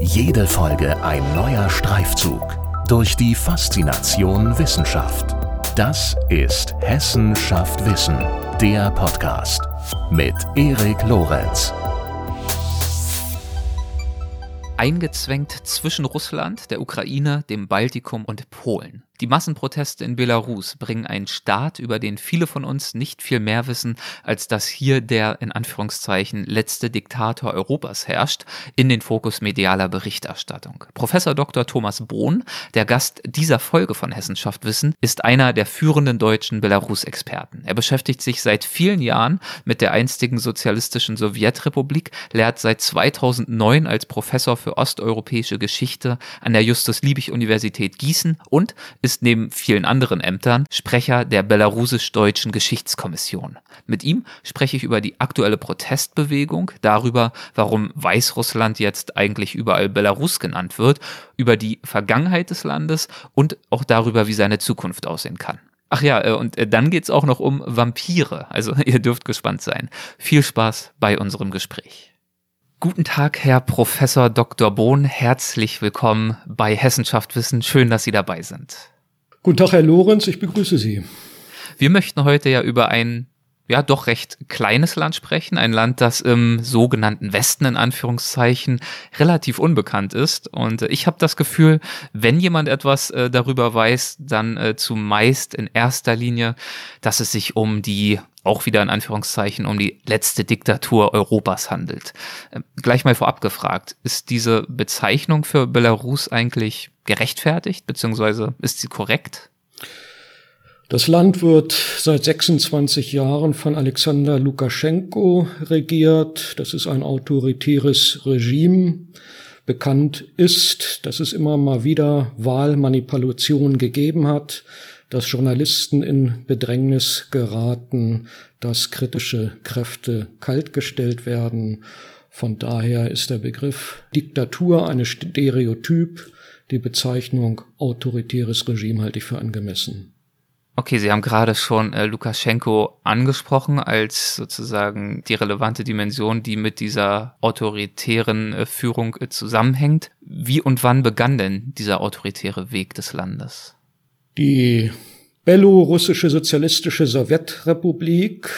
Jede Folge ein neuer Streifzug durch die Faszination Wissenschaft. Das ist Hessen schafft Wissen, der Podcast mit Erik Lorenz. Eingezwängt zwischen Russland, der Ukraine, dem Baltikum und Polen. Die Massenproteste in Belarus bringen einen Staat, über den viele von uns nicht viel mehr wissen, als dass hier der in Anführungszeichen letzte Diktator Europas herrscht, in den Fokus medialer Berichterstattung. Professor Dr. Thomas Bohn, der Gast dieser Folge von Hessenschaft Wissen, ist einer der führenden deutschen Belarus-Experten. Er beschäftigt sich seit vielen Jahren mit der einstigen sozialistischen Sowjetrepublik, lehrt seit 2009 als Professor für osteuropäische Geschichte an der Justus-Liebig-Universität Gießen und neben vielen anderen Ämtern Sprecher der belarusisch-deutschen Geschichtskommission. Mit ihm spreche ich über die aktuelle Protestbewegung, darüber, warum Weißrussland jetzt eigentlich überall Belarus genannt wird, über die Vergangenheit des Landes und auch darüber, wie seine Zukunft aussehen kann. Ach ja, äh, und äh, dann geht's auch noch um Vampire. Also ihr dürft gespannt sein. Viel Spaß bei unserem Gespräch. Guten Tag, Herr Professor Dr. Bohn. Herzlich willkommen bei Hessenschaft Wissen. Schön, dass Sie dabei sind. Guten Tag, Herr Lorenz, ich begrüße Sie. Wir möchten heute ja über ein ja doch recht kleines Land sprechen, ein Land, das im sogenannten Westen in Anführungszeichen relativ unbekannt ist. Und ich habe das Gefühl, wenn jemand etwas äh, darüber weiß, dann äh, zumeist in erster Linie, dass es sich um die auch wieder in Anführungszeichen um die letzte Diktatur Europas handelt. Äh, gleich mal vorab gefragt, ist diese Bezeichnung für Belarus eigentlich gerechtfertigt, beziehungsweise ist sie korrekt? Das Land wird seit 26 Jahren von Alexander Lukaschenko regiert. Das ist ein autoritäres Regime. Bekannt ist, dass es immer mal wieder Wahlmanipulationen gegeben hat, dass Journalisten in Bedrängnis geraten, dass kritische Kräfte kaltgestellt werden. Von daher ist der Begriff Diktatur eine Stereotyp. Die Bezeichnung autoritäres Regime halte ich für angemessen. Okay, Sie haben gerade schon äh, Lukaschenko angesprochen als sozusagen die relevante Dimension, die mit dieser autoritären äh, Führung äh, zusammenhängt. Wie und wann begann denn dieser autoritäre Weg des Landes? Die belorussische sozialistische Sowjetrepublik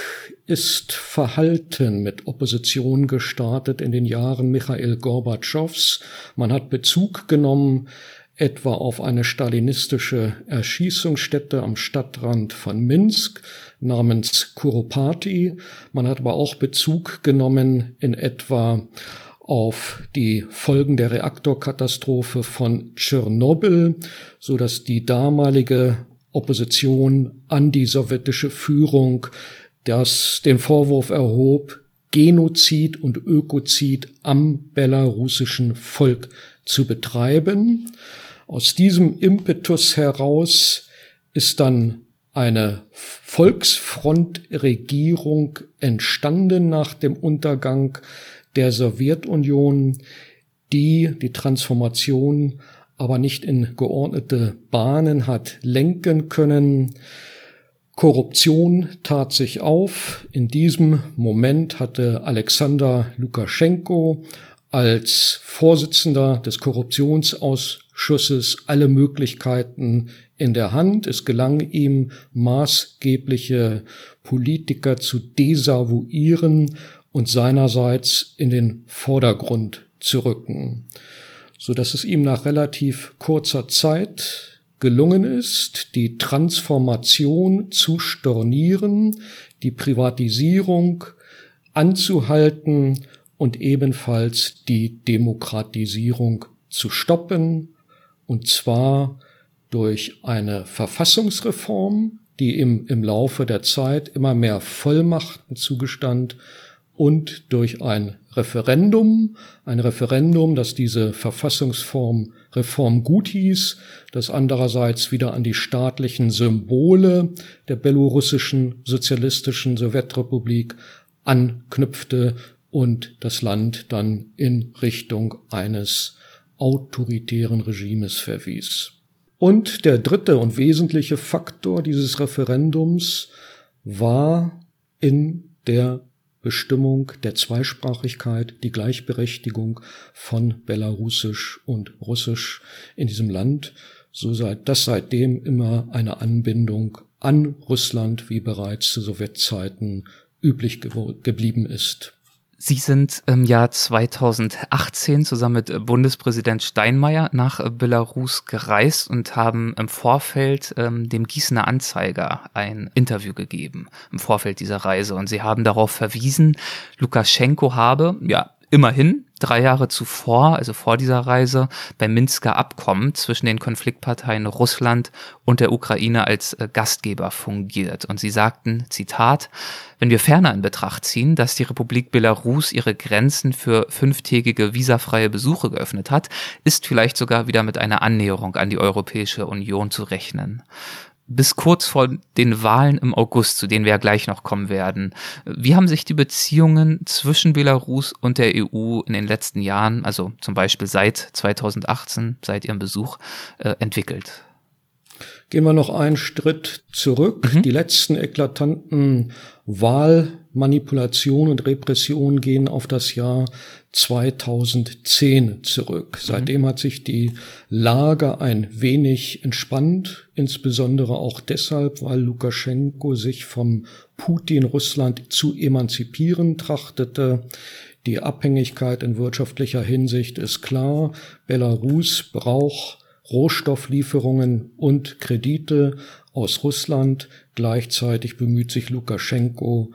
ist verhalten mit Opposition gestartet in den Jahren Michael Gorbatschows. Man hat Bezug genommen etwa auf eine stalinistische Erschießungsstätte am Stadtrand von Minsk namens Kuropati. Man hat aber auch Bezug genommen in etwa auf die Folgen der Reaktorkatastrophe von Tschernobyl, so dass die damalige Opposition an die sowjetische Führung das den Vorwurf erhob, Genozid und Ökozid am belarussischen Volk zu betreiben. Aus diesem Impetus heraus ist dann eine Volksfrontregierung entstanden nach dem Untergang der Sowjetunion, die die Transformation aber nicht in geordnete Bahnen hat lenken können. Korruption tat sich auf. In diesem Moment hatte Alexander Lukaschenko als Vorsitzender des Korruptionsausschusses alle Möglichkeiten in der Hand. Es gelang ihm, maßgebliche Politiker zu desavouieren und seinerseits in den Vordergrund zu rücken, so dass es ihm nach relativ kurzer Zeit gelungen ist, die Transformation zu stornieren, die Privatisierung anzuhalten und ebenfalls die Demokratisierung zu stoppen, und zwar durch eine Verfassungsreform, die im, im Laufe der Zeit immer mehr Vollmachten zugestand und durch ein Referendum, ein Referendum, das diese Verfassungsform Reform gut hieß, das andererseits wieder an die staatlichen Symbole der belorussischen sozialistischen Sowjetrepublik anknüpfte und das Land dann in Richtung eines autoritären Regimes verwies. Und der dritte und wesentliche Faktor dieses Referendums war in der Bestimmung der Zweisprachigkeit, die Gleichberechtigung von Belarusisch und Russisch in diesem Land, so sei das seitdem immer eine Anbindung an Russland, wie bereits zu Sowjetzeiten üblich geblieben ist. Sie sind im Jahr 2018 zusammen mit äh, Bundespräsident Steinmeier nach äh, Belarus gereist und haben im Vorfeld ähm, dem Gießener Anzeiger ein Interview gegeben, im Vorfeld dieser Reise. Und sie haben darauf verwiesen, Lukaschenko habe, ja, immerhin drei Jahre zuvor, also vor dieser Reise, beim Minsker Abkommen zwischen den Konfliktparteien Russland und der Ukraine als äh, Gastgeber fungiert. Und sie sagten, Zitat, wenn wir ferner in Betracht ziehen, dass die Republik Belarus ihre Grenzen für fünftägige visafreie Besuche geöffnet hat, ist vielleicht sogar wieder mit einer Annäherung an die Europäische Union zu rechnen bis kurz vor den Wahlen im August, zu denen wir ja gleich noch kommen werden. Wie haben sich die Beziehungen zwischen Belarus und der EU in den letzten Jahren, also zum Beispiel seit 2018, seit ihrem Besuch, äh, entwickelt? Gehen wir noch einen Schritt zurück. Mhm. Die letzten eklatanten Wahlmanipulationen und Repressionen gehen auf das Jahr 2010 zurück. Mhm. Seitdem hat sich die Lage ein wenig entspannt, insbesondere auch deshalb, weil Lukaschenko sich vom Putin Russland zu emanzipieren trachtete. Die Abhängigkeit in wirtschaftlicher Hinsicht ist klar. Belarus braucht Rohstofflieferungen und Kredite aus Russland. Gleichzeitig bemüht sich Lukaschenko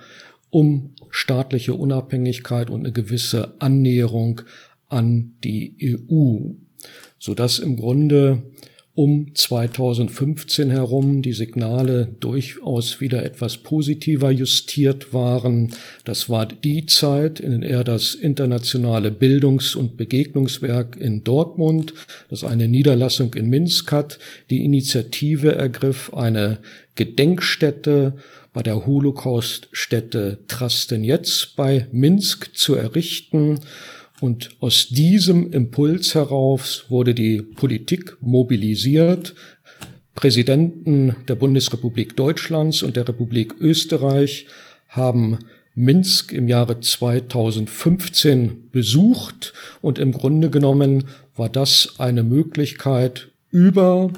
um staatliche Unabhängigkeit und eine gewisse Annäherung an die EU, sodass im Grunde um 2015 herum die Signale durchaus wieder etwas positiver justiert waren. Das war die Zeit, in der das internationale Bildungs- und Begegnungswerk in Dortmund, das eine Niederlassung in Minsk hat, die Initiative ergriff, eine Gedenkstätte bei der Holocauststätte Trastenetz bei Minsk zu errichten und aus diesem Impuls heraus wurde die Politik mobilisiert. Präsidenten der Bundesrepublik Deutschlands und der Republik Österreich haben Minsk im Jahre 2015 besucht und im Grunde genommen war das eine Möglichkeit über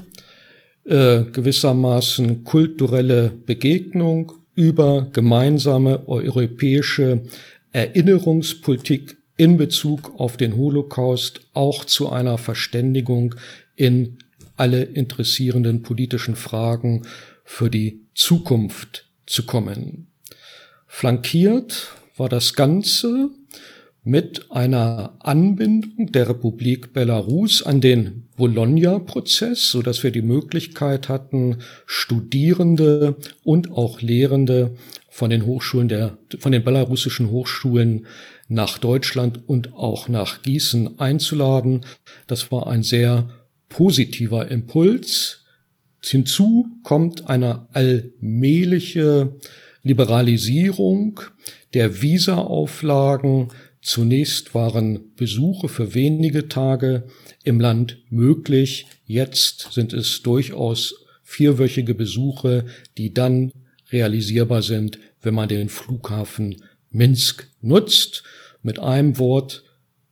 äh, gewissermaßen kulturelle Begegnung, über gemeinsame europäische Erinnerungspolitik in Bezug auf den Holocaust auch zu einer Verständigung in alle interessierenden politischen Fragen für die Zukunft zu kommen. Flankiert war das Ganze mit einer Anbindung der Republik Belarus an den Bologna-Prozess, so dass wir die Möglichkeit hatten, Studierende und auch Lehrende von den Hochschulen der, von den belarussischen Hochschulen nach Deutschland und auch nach Gießen einzuladen. Das war ein sehr positiver Impuls. Hinzu kommt eine allmähliche Liberalisierung der Visaauflagen. Zunächst waren Besuche für wenige Tage im Land möglich. Jetzt sind es durchaus vierwöchige Besuche, die dann realisierbar sind, wenn man den Flughafen Minsk nutzt. Mit einem Wort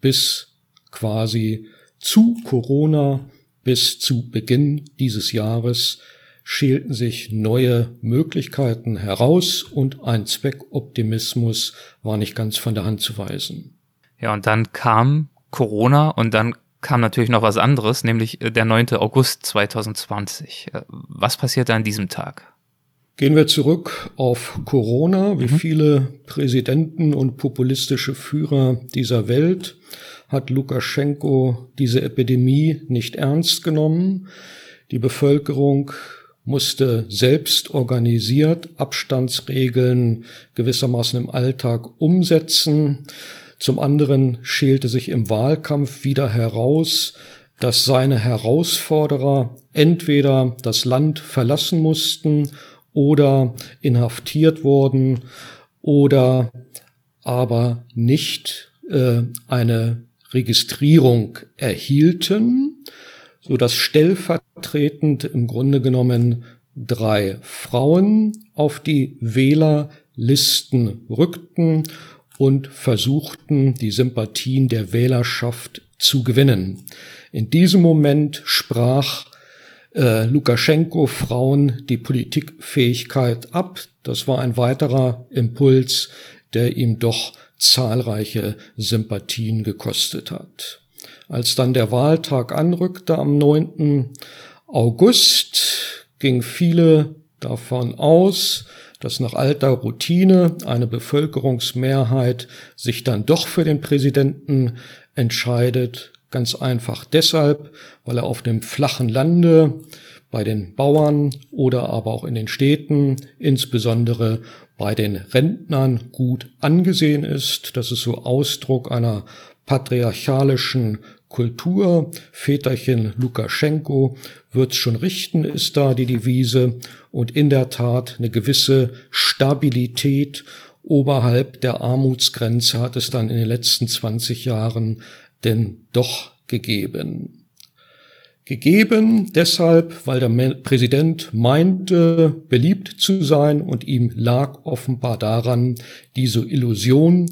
bis quasi zu Corona, bis zu Beginn dieses Jahres schälten sich neue Möglichkeiten heraus und ein Zweckoptimismus war nicht ganz von der Hand zu weisen. Ja, und dann kam Corona und dann kam natürlich noch was anderes, nämlich der 9. August 2020. Was passierte an diesem Tag? Gehen wir zurück auf Corona. Wie mhm. viele Präsidenten und populistische Führer dieser Welt hat Lukaschenko diese Epidemie nicht ernst genommen. Die Bevölkerung musste selbst organisiert Abstandsregeln gewissermaßen im Alltag umsetzen. Zum anderen schälte sich im Wahlkampf wieder heraus, dass seine Herausforderer entweder das Land verlassen mussten oder inhaftiert wurden oder aber nicht äh, eine Registrierung erhielten, so dass stellvertretend im Grunde genommen drei Frauen auf die Wähler Listen rückten und versuchten, die Sympathien der Wählerschaft zu gewinnen. In diesem Moment sprach äh, Lukaschenko Frauen die Politikfähigkeit ab. Das war ein weiterer Impuls, der ihm doch zahlreiche Sympathien gekostet hat. Als dann der Wahltag anrückte am 9. August, ging viele davon aus, dass nach alter Routine eine Bevölkerungsmehrheit sich dann doch für den Präsidenten entscheidet. Ganz einfach deshalb, weil er auf dem flachen Lande bei den Bauern oder aber auch in den Städten, insbesondere bei den Rentnern gut angesehen ist. Das ist so Ausdruck einer patriarchalischen Kultur. Väterchen Lukaschenko wird's schon richten, ist da die Devise. Und in der Tat eine gewisse Stabilität oberhalb der Armutsgrenze hat es dann in den letzten 20 Jahren denn doch gegeben. Gegeben deshalb, weil der Präsident meinte, beliebt zu sein und ihm lag offenbar daran, diese Illusion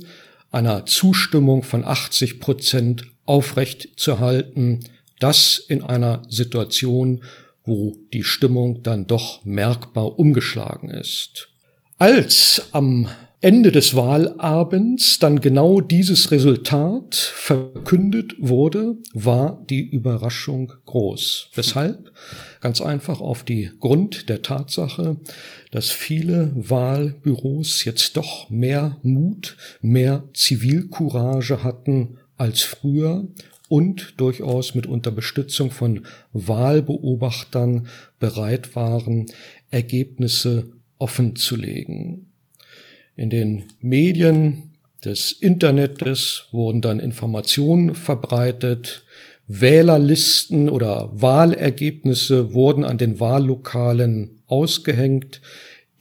einer Zustimmung von 80 Prozent aufrecht zu halten, das in einer Situation, wo die Stimmung dann doch merkbar umgeschlagen ist. Als am Ende des Wahlabends dann genau dieses Resultat verkündet wurde, war die Überraschung groß. Weshalb? Ganz einfach auf die Grund der Tatsache, dass viele Wahlbüros jetzt doch mehr Mut, mehr Zivilcourage hatten als früher und durchaus mit Unterstützung von Wahlbeobachtern bereit waren, Ergebnisse offenzulegen. In den Medien des Internets wurden dann Informationen verbreitet, Wählerlisten oder Wahlergebnisse wurden an den Wahllokalen ausgehängt,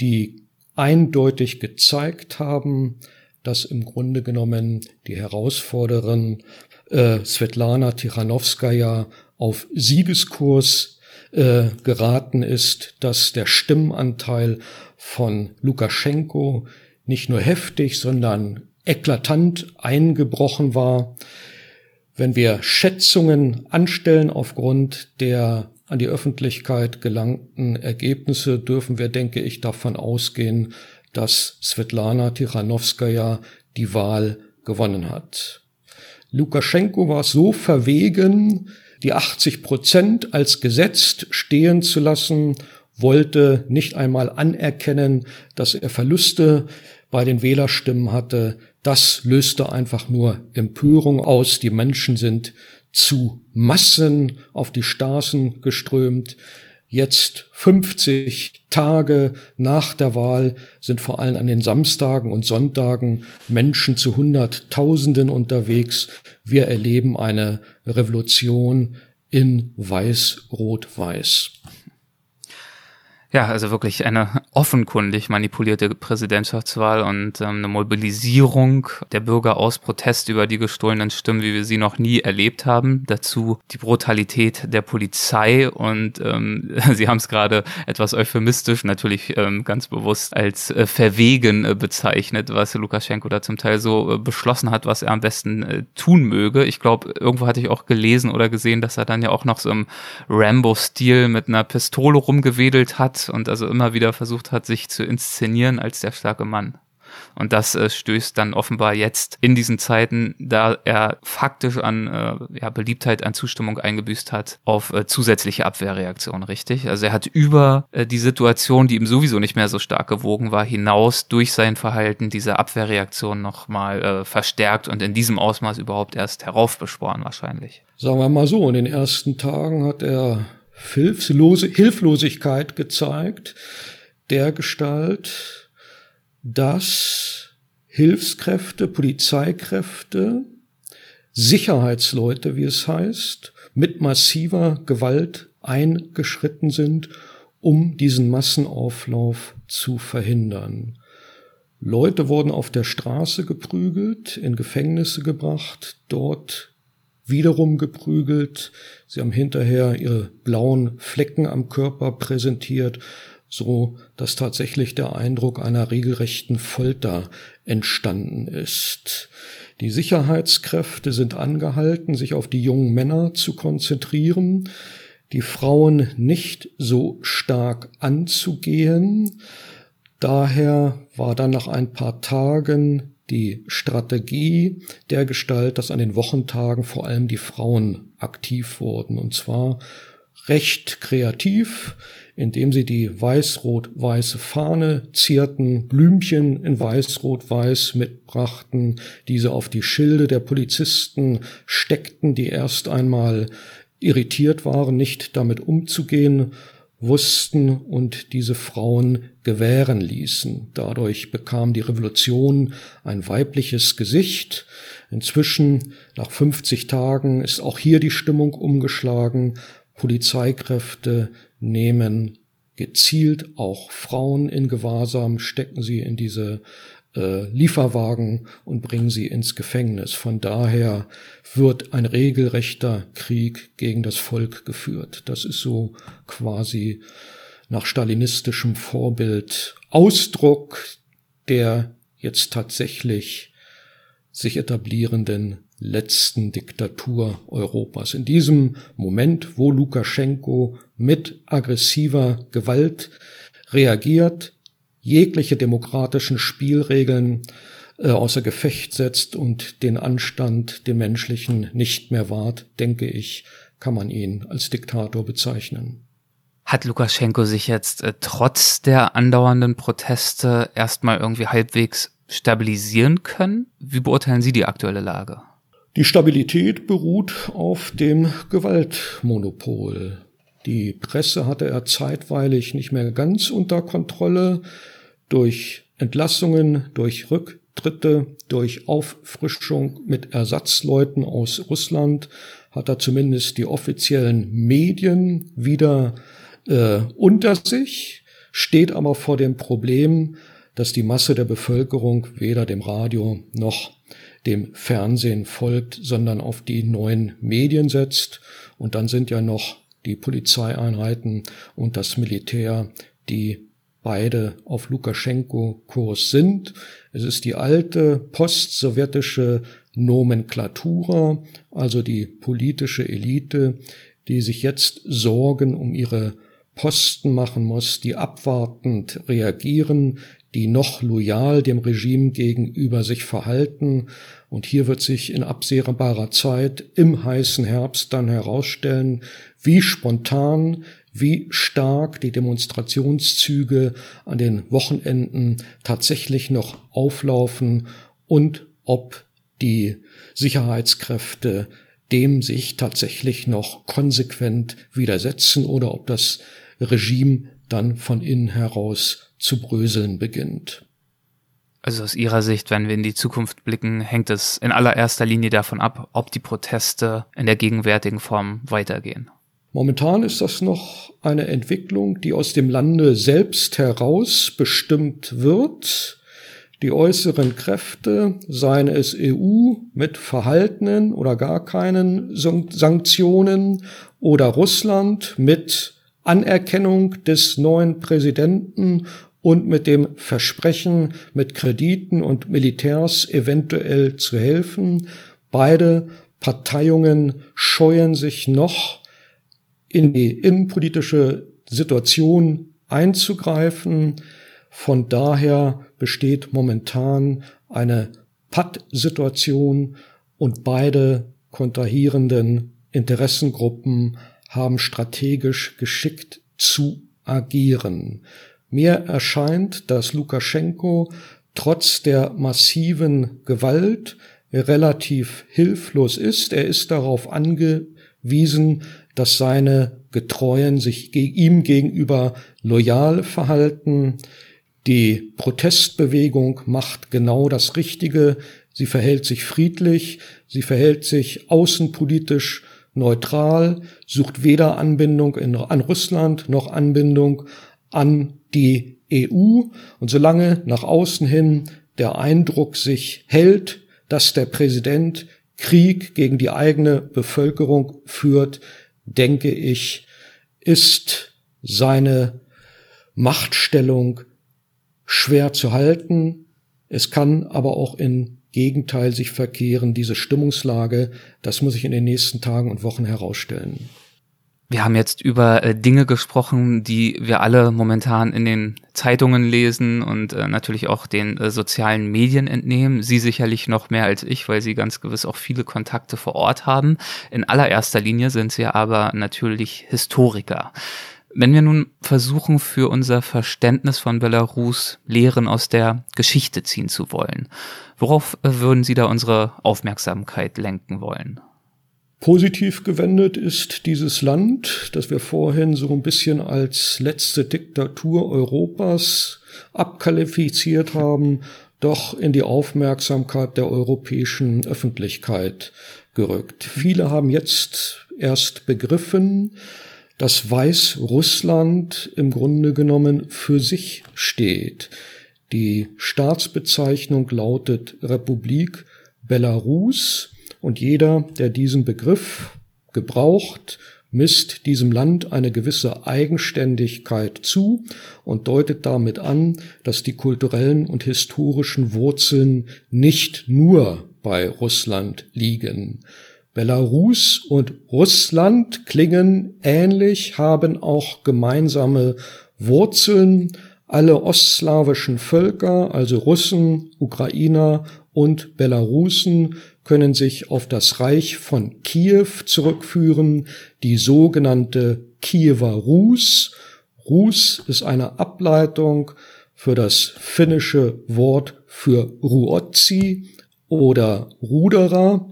die eindeutig gezeigt haben, dass im Grunde genommen die Herausforderin äh, Svetlana Tichanowskaja auf Siegeskurs äh, geraten ist, dass der Stimmanteil von Lukaschenko nicht nur heftig, sondern eklatant eingebrochen war. Wenn wir Schätzungen anstellen aufgrund der an die Öffentlichkeit gelangten Ergebnisse, dürfen wir, denke ich, davon ausgehen, dass Svetlana Tichanowskaja die Wahl gewonnen hat. Lukaschenko war so verwegen, die 80 Prozent als gesetzt stehen zu lassen wollte nicht einmal anerkennen, dass er Verluste bei den Wählerstimmen hatte. Das löste einfach nur Empörung aus. Die Menschen sind zu Massen auf die Straßen geströmt. Jetzt 50 Tage nach der Wahl sind vor allem an den Samstagen und Sonntagen Menschen zu Hunderttausenden unterwegs. Wir erleben eine Revolution in Weiß-Rot-Weiß. Ja, also wirklich eine offenkundig manipulierte Präsidentschaftswahl und ähm, eine Mobilisierung der Bürger aus Protest über die gestohlenen Stimmen, wie wir sie noch nie erlebt haben. Dazu die Brutalität der Polizei und ähm, Sie haben es gerade etwas euphemistisch, natürlich ähm, ganz bewusst als äh, verwegen äh, bezeichnet, was Lukaschenko da zum Teil so äh, beschlossen hat, was er am besten äh, tun möge. Ich glaube, irgendwo hatte ich auch gelesen oder gesehen, dass er dann ja auch noch so im Rambo-Stil mit einer Pistole rumgewedelt hat und also immer wieder versucht hat, sich zu inszenieren als der starke Mann. Und das äh, stößt dann offenbar jetzt in diesen Zeiten, da er faktisch an äh, ja, Beliebtheit, an Zustimmung eingebüßt hat, auf äh, zusätzliche Abwehrreaktionen, richtig? Also er hat über äh, die Situation, die ihm sowieso nicht mehr so stark gewogen war, hinaus durch sein Verhalten diese Abwehrreaktion nochmal äh, verstärkt und in diesem Ausmaß überhaupt erst heraufbeschworen wahrscheinlich. Sagen wir mal so, in den ersten Tagen hat er Hilflose, Hilflosigkeit gezeigt, der Gestalt, dass Hilfskräfte, Polizeikräfte, Sicherheitsleute, wie es heißt, mit massiver Gewalt eingeschritten sind, um diesen Massenauflauf zu verhindern. Leute wurden auf der Straße geprügelt, in Gefängnisse gebracht, dort wiederum geprügelt. Sie haben hinterher ihre blauen Flecken am Körper präsentiert, so dass tatsächlich der Eindruck einer regelrechten Folter entstanden ist. Die Sicherheitskräfte sind angehalten, sich auf die jungen Männer zu konzentrieren, die Frauen nicht so stark anzugehen. Daher war dann nach ein paar Tagen die Strategie der Gestalt, dass an den Wochentagen vor allem die Frauen aktiv wurden, und zwar recht kreativ, indem sie die weiß-rot-weiße Fahne zierten, Blümchen in weiß-rot-weiß mitbrachten, diese auf die Schilde der Polizisten steckten, die erst einmal irritiert waren, nicht damit umzugehen wussten und diese Frauen gewähren ließen. Dadurch bekam die Revolution ein weibliches Gesicht. Inzwischen, nach 50 Tagen, ist auch hier die Stimmung umgeschlagen. Polizeikräfte nehmen gezielt auch Frauen in Gewahrsam, stecken sie in diese äh, Lieferwagen und bringen sie ins Gefängnis. Von daher wird ein regelrechter Krieg gegen das Volk geführt. Das ist so quasi nach stalinistischem Vorbild Ausdruck der jetzt tatsächlich sich etablierenden letzten Diktatur Europas. In diesem Moment, wo Lukaschenko mit aggressiver Gewalt reagiert, jegliche demokratischen Spielregeln äh, außer Gefecht setzt und den Anstand, den menschlichen, nicht mehr wahrt, denke ich, kann man ihn als Diktator bezeichnen. Hat Lukaschenko sich jetzt äh, trotz der andauernden Proteste erstmal irgendwie halbwegs stabilisieren können? Wie beurteilen Sie die aktuelle Lage? Die Stabilität beruht auf dem Gewaltmonopol. Die Presse hatte er zeitweilig nicht mehr ganz unter Kontrolle. Durch Entlassungen, durch Rücktritte, durch Auffrischung mit Ersatzleuten aus Russland hat er zumindest die offiziellen Medien wieder äh, unter sich, steht aber vor dem Problem, dass die Masse der Bevölkerung weder dem Radio noch dem Fernsehen folgt, sondern auf die neuen Medien setzt. Und dann sind ja noch die Polizeieinheiten und das Militär, die beide auf Lukaschenko-Kurs sind. Es ist die alte postsowjetische Nomenklatura, also die politische Elite, die sich jetzt Sorgen um ihre Posten machen muss, die abwartend reagieren, die noch loyal dem Regime gegenüber sich verhalten. Und hier wird sich in absehbarer Zeit im heißen Herbst dann herausstellen, wie spontan, wie stark die Demonstrationszüge an den Wochenenden tatsächlich noch auflaufen und ob die Sicherheitskräfte dem sich tatsächlich noch konsequent widersetzen oder ob das Regime dann von innen heraus zu bröseln beginnt. Also aus Ihrer Sicht, wenn wir in die Zukunft blicken, hängt es in allererster Linie davon ab, ob die Proteste in der gegenwärtigen Form weitergehen. Momentan ist das noch eine Entwicklung, die aus dem Lande selbst heraus bestimmt wird. Die äußeren Kräfte, seien es EU mit verhaltenen oder gar keinen Sanktionen oder Russland mit Anerkennung des neuen Präsidenten und mit dem Versprechen, mit Krediten und Militärs eventuell zu helfen. Beide Parteiungen scheuen sich noch in die innenpolitische Situation einzugreifen. Von daher besteht momentan eine Patt-Situation und beide kontrahierenden Interessengruppen haben strategisch geschickt zu agieren. Mir erscheint, dass Lukaschenko trotz der massiven Gewalt relativ hilflos ist. Er ist darauf angewiesen, dass seine Getreuen sich ihm gegenüber loyal verhalten. Die Protestbewegung macht genau das Richtige. Sie verhält sich friedlich, sie verhält sich außenpolitisch neutral, sucht weder Anbindung in, an Russland noch Anbindung an die EU. Und solange nach außen hin der Eindruck sich hält, dass der Präsident Krieg gegen die eigene Bevölkerung führt, denke ich, ist seine Machtstellung schwer zu halten. Es kann aber auch in Gegenteil sich verkehren, diese Stimmungslage. Das muss sich in den nächsten Tagen und Wochen herausstellen. Wir haben jetzt über äh, Dinge gesprochen, die wir alle momentan in den Zeitungen lesen und äh, natürlich auch den äh, sozialen Medien entnehmen. Sie sicherlich noch mehr als ich, weil Sie ganz gewiss auch viele Kontakte vor Ort haben. In allererster Linie sind Sie aber natürlich Historiker. Wenn wir nun versuchen, für unser Verständnis von Belarus Lehren aus der Geschichte ziehen zu wollen, worauf äh, würden Sie da unsere Aufmerksamkeit lenken wollen? Positiv gewendet ist dieses Land, das wir vorhin so ein bisschen als letzte Diktatur Europas abqualifiziert haben, doch in die Aufmerksamkeit der europäischen Öffentlichkeit gerückt. Viele haben jetzt erst begriffen, dass Weißrussland im Grunde genommen für sich steht. Die Staatsbezeichnung lautet Republik Belarus und jeder, der diesen Begriff gebraucht, misst diesem Land eine gewisse Eigenständigkeit zu und deutet damit an, dass die kulturellen und historischen Wurzeln nicht nur bei Russland liegen. Belarus und Russland klingen ähnlich, haben auch gemeinsame Wurzeln. Alle ostslawischen Völker, also Russen, Ukrainer und Belarusen, können sich auf das Reich von Kiew zurückführen, die sogenannte Kiewer Rus. Rus ist eine Ableitung für das finnische Wort für Ruotsi oder Ruderer,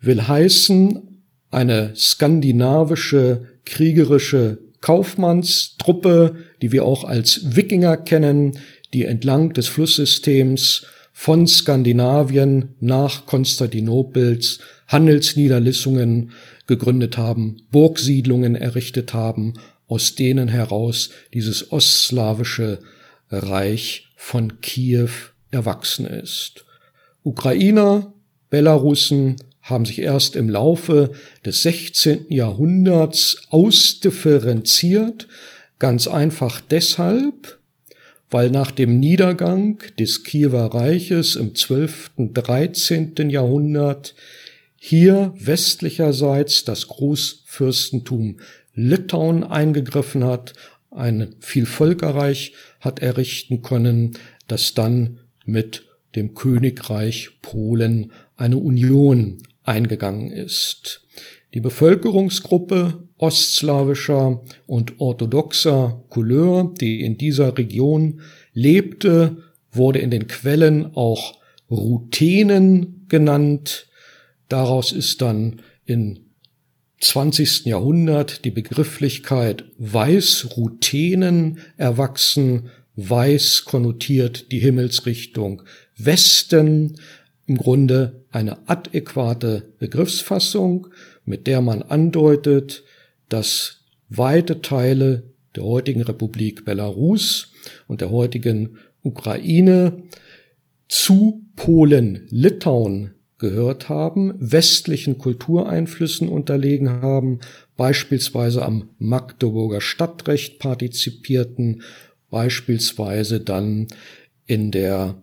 will heißen eine skandinavische kriegerische Kaufmannstruppe, die wir auch als Wikinger kennen, die entlang des Flusssystems von Skandinavien nach Konstantinopels Handelsniederlissungen gegründet haben, Burgsiedlungen errichtet haben, aus denen heraus dieses ostslawische Reich von Kiew erwachsen ist. Ukrainer, Belarussen haben sich erst im Laufe des 16. Jahrhunderts ausdifferenziert, ganz einfach deshalb, weil nach dem Niedergang des Kiewer Reiches im 12., 13. Jahrhundert hier westlicherseits das Großfürstentum Litauen eingegriffen hat, ein Vielvölkerreich hat errichten können, das dann mit dem Königreich Polen eine Union eingegangen ist. Die Bevölkerungsgruppe ostslawischer und orthodoxer Couleur, die in dieser Region lebte, wurde in den Quellen auch Ruthenen genannt. Daraus ist dann im 20. Jahrhundert die Begrifflichkeit Weißruthenen erwachsen. Weiß konnotiert die Himmelsrichtung Westen, im Grunde eine adäquate Begriffsfassung mit der man andeutet, dass weite Teile der heutigen Republik Belarus und der heutigen Ukraine zu Polen-Litauen gehört haben, westlichen Kultureinflüssen unterlegen haben, beispielsweise am Magdeburger Stadtrecht partizipierten, beispielsweise dann in der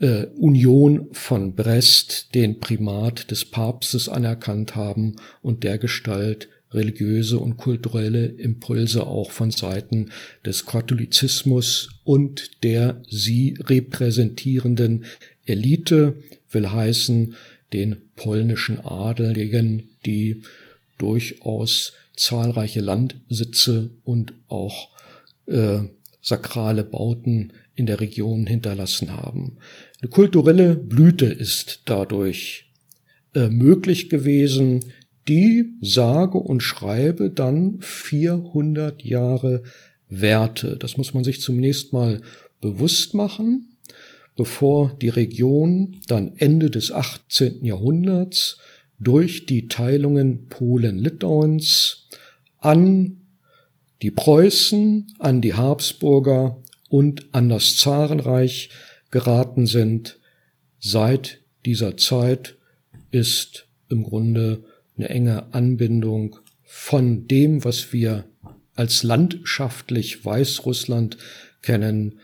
äh, Union von Brest den Primat des Papstes anerkannt haben und der Gestalt religiöse und kulturelle Impulse auch von Seiten des Katholizismus und der sie repräsentierenden Elite, will heißen den polnischen Adeligen, die durchaus zahlreiche Landsitze und auch äh, sakrale Bauten in der Region hinterlassen haben. Eine kulturelle Blüte ist dadurch äh, möglich gewesen, die sage und schreibe dann 400 Jahre Werte. Das muss man sich zunächst mal bewusst machen, bevor die Region dann Ende des 18. Jahrhunderts durch die Teilungen Polen-Litauens an die Preußen, an die Habsburger und an das Zarenreich geraten sind. Seit dieser Zeit ist im Grunde eine enge Anbindung von dem, was wir als landschaftlich Weißrussland kennen,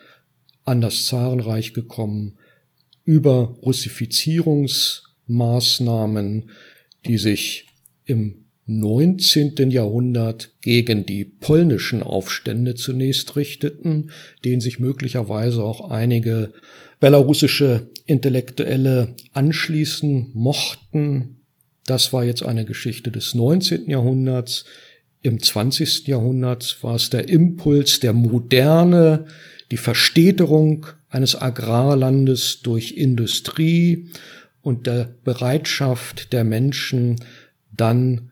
an das Zarenreich gekommen, über Russifizierungsmaßnahmen, die sich im 19. Jahrhundert gegen die polnischen Aufstände zunächst richteten, denen sich möglicherweise auch einige belarussische Intellektuelle anschließen mochten. Das war jetzt eine Geschichte des 19. Jahrhunderts. Im 20. Jahrhundert war es der Impuls der Moderne, die Verstädterung eines Agrarlandes durch Industrie und der Bereitschaft der Menschen, dann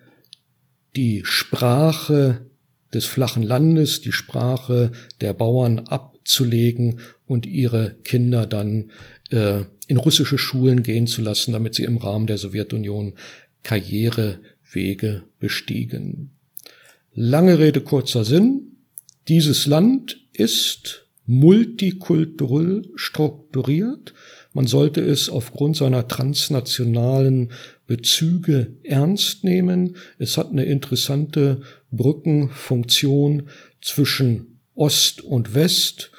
die Sprache des flachen Landes, die Sprache der Bauern abzulegen und ihre Kinder dann äh, in russische Schulen gehen zu lassen, damit sie im Rahmen der Sowjetunion Karrierewege bestiegen. Lange Rede, kurzer Sinn. Dieses Land ist multikulturell strukturiert. Man sollte es aufgrund seiner transnationalen Bezüge ernst nehmen. Es hat eine interessante Brückenfunktion zwischen Ost und West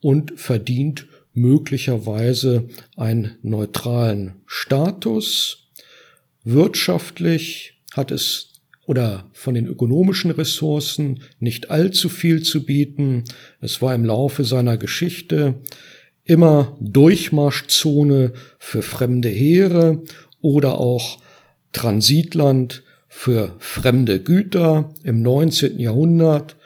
und verdient möglicherweise einen neutralen Status. Wirtschaftlich hat es oder von den ökonomischen Ressourcen nicht allzu viel zu bieten. Es war im Laufe seiner Geschichte immer Durchmarschzone für fremde Heere oder auch Transitland für fremde Güter. Im 19. Jahrhundert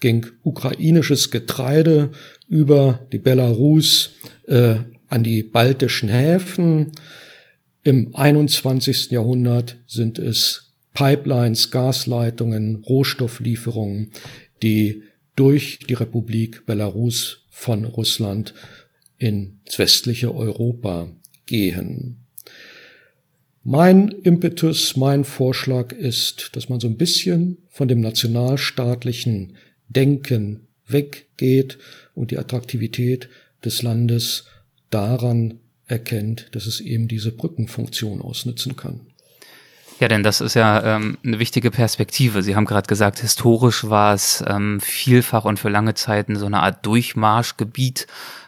ging ukrainisches Getreide über die Belarus äh, an die baltischen Häfen. Im 21. Jahrhundert sind es Pipelines, Gasleitungen, Rohstofflieferungen, die durch die Republik Belarus von Russland ins westliche Europa gehen. Mein Impetus, mein Vorschlag ist, dass man so ein bisschen von dem nationalstaatlichen Denken weggeht und die Attraktivität des Landes daran erkennt, dass es eben diese Brückenfunktion ausnutzen kann. Ja, denn das ist ja ähm, eine wichtige Perspektive. Sie haben gerade gesagt, historisch war es ähm, vielfach und für lange Zeiten so eine Art Durchmarschgebiet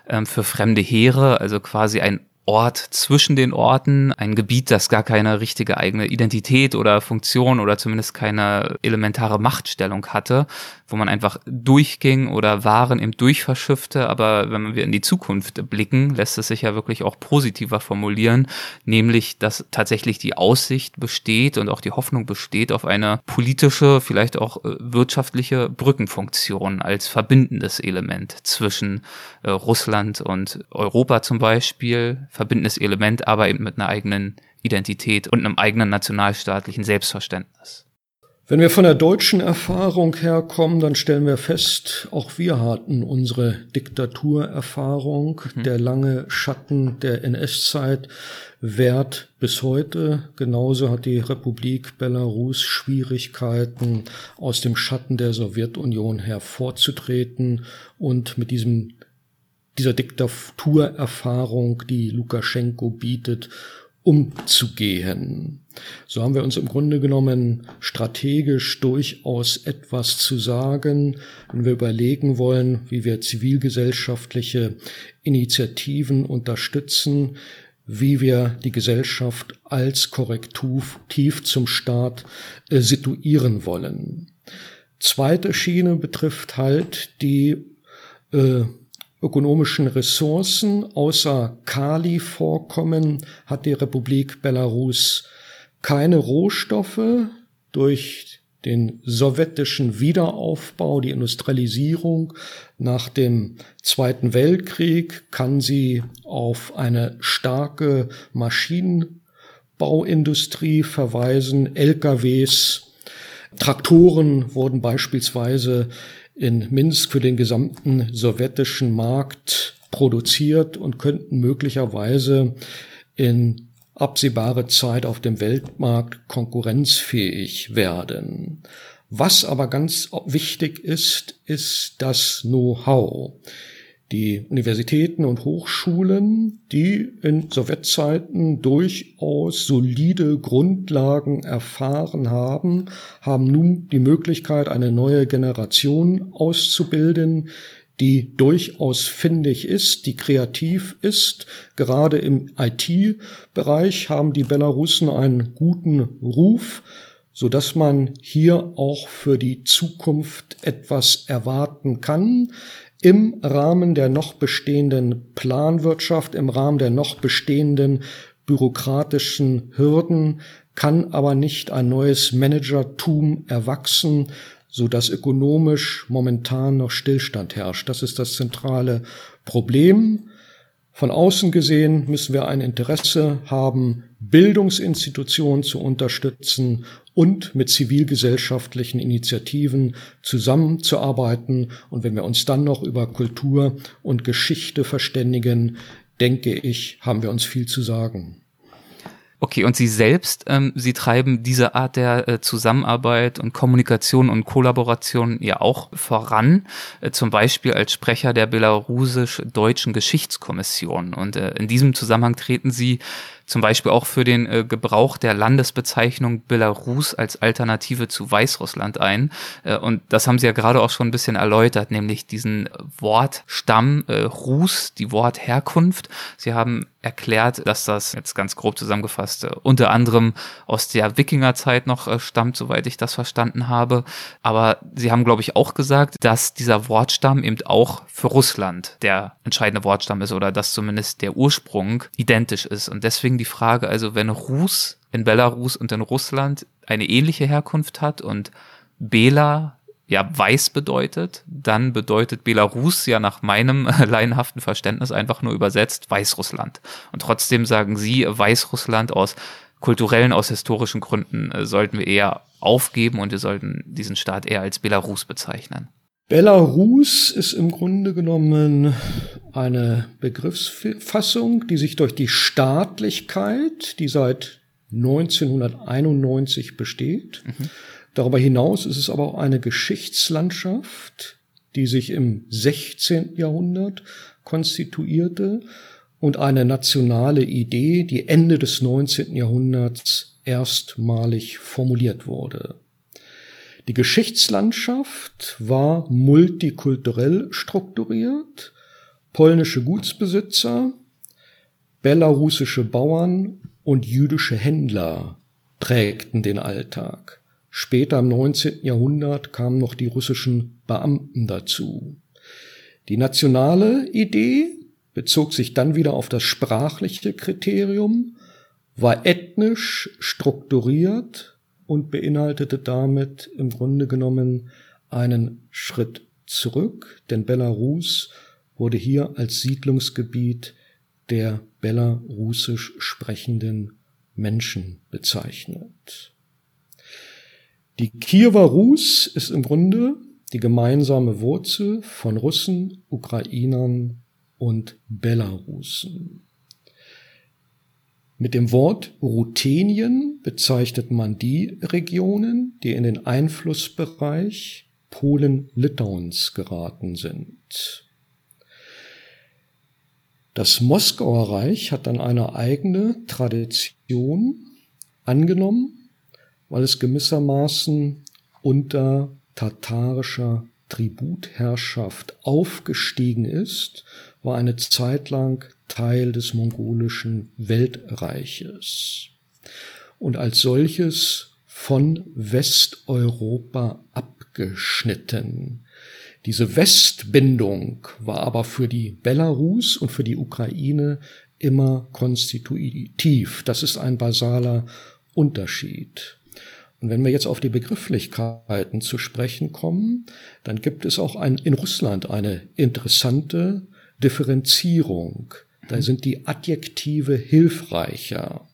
ähm, für fremde Heere, also quasi ein Ort zwischen den Orten, ein Gebiet, das gar keine richtige eigene Identität oder Funktion oder zumindest keine elementare Machtstellung hatte, wo man einfach durchging oder Waren eben durchverschiffte. Aber wenn wir in die Zukunft blicken, lässt es sich ja wirklich auch positiver formulieren, nämlich, dass tatsächlich die Aussicht besteht und auch die Hoffnung besteht auf eine politische, vielleicht auch äh, wirtschaftliche Brückenfunktion als verbindendes Element zwischen äh, Russland und Europa zum Beispiel, verbindendes Element, aber eben mit einer eigenen Identität und einem eigenen nationalstaatlichen Selbstverständnis. Wenn wir von der deutschen Erfahrung herkommen, dann stellen wir fest, auch wir hatten unsere Diktaturerfahrung. Mhm. Der lange Schatten der NS-Zeit währt bis heute. Genauso hat die Republik Belarus Schwierigkeiten, aus dem Schatten der Sowjetunion hervorzutreten und mit diesem dieser Diktaturerfahrung, die Lukaschenko bietet, umzugehen. So haben wir uns im Grunde genommen strategisch durchaus etwas zu sagen, wenn wir überlegen wollen, wie wir zivilgesellschaftliche Initiativen unterstützen, wie wir die Gesellschaft als Korrektiv zum Staat äh, situieren wollen. Zweite Schiene betrifft halt die äh, ökonomischen Ressourcen außer Kali-Vorkommen hat die Republik Belarus keine Rohstoffe. Durch den sowjetischen Wiederaufbau, die Industrialisierung nach dem Zweiten Weltkrieg kann sie auf eine starke Maschinenbauindustrie verweisen. LKWs, Traktoren wurden beispielsweise in Minsk für den gesamten sowjetischen Markt produziert und könnten möglicherweise in absehbare Zeit auf dem Weltmarkt konkurrenzfähig werden. Was aber ganz wichtig ist, ist das Know-how. Die Universitäten und Hochschulen, die in Sowjetzeiten durchaus solide Grundlagen erfahren haben, haben nun die Möglichkeit, eine neue Generation auszubilden, die durchaus findig ist, die kreativ ist. Gerade im IT-Bereich haben die Belarusen einen guten Ruf, so dass man hier auch für die Zukunft etwas erwarten kann im Rahmen der noch bestehenden Planwirtschaft, im Rahmen der noch bestehenden bürokratischen Hürden kann aber nicht ein neues Managertum erwachsen, so dass ökonomisch momentan noch Stillstand herrscht. Das ist das zentrale Problem. Von außen gesehen müssen wir ein Interesse haben, Bildungsinstitutionen zu unterstützen und mit zivilgesellschaftlichen Initiativen zusammenzuarbeiten. Und wenn wir uns dann noch über Kultur und Geschichte verständigen, denke ich, haben wir uns viel zu sagen. Okay, und Sie selbst, ähm, Sie treiben diese Art der äh, Zusammenarbeit und Kommunikation und Kollaboration ja auch voran, äh, zum Beispiel als Sprecher der belarusisch-deutschen Geschichtskommission. Und äh, in diesem Zusammenhang treten Sie zum Beispiel auch für den äh, Gebrauch der Landesbezeichnung Belarus als Alternative zu Weißrussland ein. Äh, und das haben Sie ja gerade auch schon ein bisschen erläutert, nämlich diesen Wortstamm äh, Rus, die Wortherkunft. Sie haben erklärt, dass das jetzt ganz grob zusammengefasst äh, unter anderem aus der Wikingerzeit noch äh, stammt, soweit ich das verstanden habe. Aber Sie haben, glaube ich, auch gesagt, dass dieser Wortstamm eben auch für Russland der entscheidende Wortstamm ist oder dass zumindest der Ursprung identisch ist. Und deswegen die Frage, also wenn Rus in Belarus und in Russland eine ähnliche Herkunft hat und Bela ja weiß bedeutet, dann bedeutet Belarus ja nach meinem laienhaften Verständnis einfach nur übersetzt Weißrussland. Und trotzdem sagen Sie, Weißrussland aus kulturellen, aus historischen Gründen äh, sollten wir eher aufgeben und wir sollten diesen Staat eher als Belarus bezeichnen. Belarus ist im Grunde genommen eine Begriffsfassung, die sich durch die Staatlichkeit, die seit 1991 besteht, mhm. darüber hinaus ist es aber auch eine Geschichtslandschaft, die sich im 16. Jahrhundert konstituierte und eine nationale Idee, die Ende des 19. Jahrhunderts erstmalig formuliert wurde. Die Geschichtslandschaft war multikulturell strukturiert. Polnische Gutsbesitzer, belarussische Bauern und jüdische Händler prägten den Alltag. Später im 19. Jahrhundert kamen noch die russischen Beamten dazu. Die nationale Idee bezog sich dann wieder auf das sprachliche Kriterium, war ethnisch strukturiert und beinhaltete damit im Grunde genommen einen Schritt zurück, denn Belarus wurde hier als Siedlungsgebiet der belarusisch sprechenden Menschen bezeichnet. Die Kiewer Rus ist im Grunde die gemeinsame Wurzel von Russen, Ukrainern und Belarusen. Mit dem Wort Ruthenien bezeichnet man die Regionen, die in den Einflussbereich Polen-Litauens geraten sind. Das Moskauer Reich hat dann eine eigene Tradition angenommen, weil es gewissermaßen unter tatarischer Tributherrschaft aufgestiegen ist, war eine Zeit lang Teil des mongolischen Weltreiches und als solches von Westeuropa abgeschnitten. Diese Westbindung war aber für die Belarus und für die Ukraine immer konstitutiv. Das ist ein basaler Unterschied. Und wenn wir jetzt auf die Begrifflichkeiten zu sprechen kommen, dann gibt es auch ein, in Russland eine interessante Differenzierung da sind die Adjektive hilfreicher.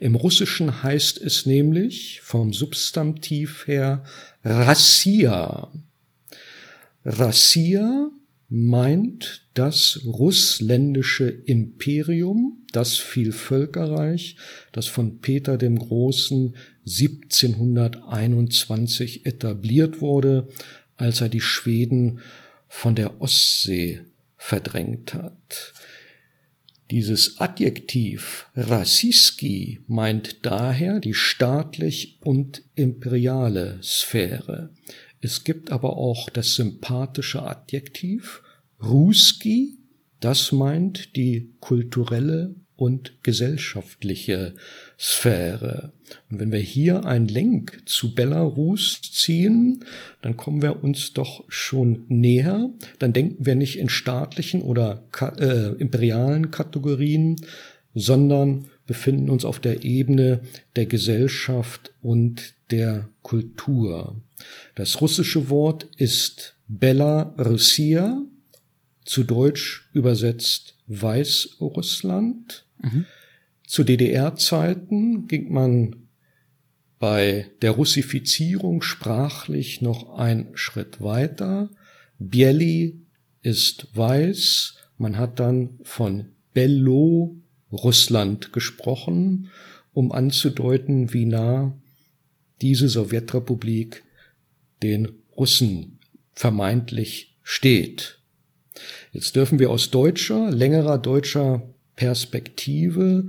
Im Russischen heißt es nämlich vom Substantiv her Rassia. Rassia meint das russländische Imperium, das Vielvölkerreich, das von Peter dem Großen 1721 etabliert wurde, als er die Schweden von der Ostsee verdrängt hat. Dieses Adjektiv Rassiski meint daher die staatlich und imperiale Sphäre. Es gibt aber auch das sympathische Adjektiv Ruski, das meint die kulturelle und gesellschaftliche Sphäre. Und wenn wir hier einen Link zu Belarus ziehen, dann kommen wir uns doch schon näher. Dann denken wir nicht in staatlichen oder äh, imperialen Kategorien, sondern befinden uns auf der Ebene der Gesellschaft und der Kultur. Das russische Wort ist Belarussia, zu Deutsch übersetzt Weißrussland. Mhm. Zu DDR-Zeiten ging man bei der Russifizierung sprachlich noch einen Schritt weiter. Bieli ist weiß. Man hat dann von Bello Russland gesprochen, um anzudeuten, wie nah diese Sowjetrepublik den Russen vermeintlich steht. Jetzt dürfen wir aus deutscher, längerer deutscher Perspektive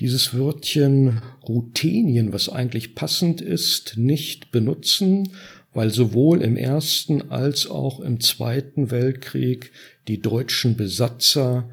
dieses Wörtchen Ruthenien, was eigentlich passend ist, nicht benutzen, weil sowohl im Ersten als auch im Zweiten Weltkrieg die deutschen Besatzer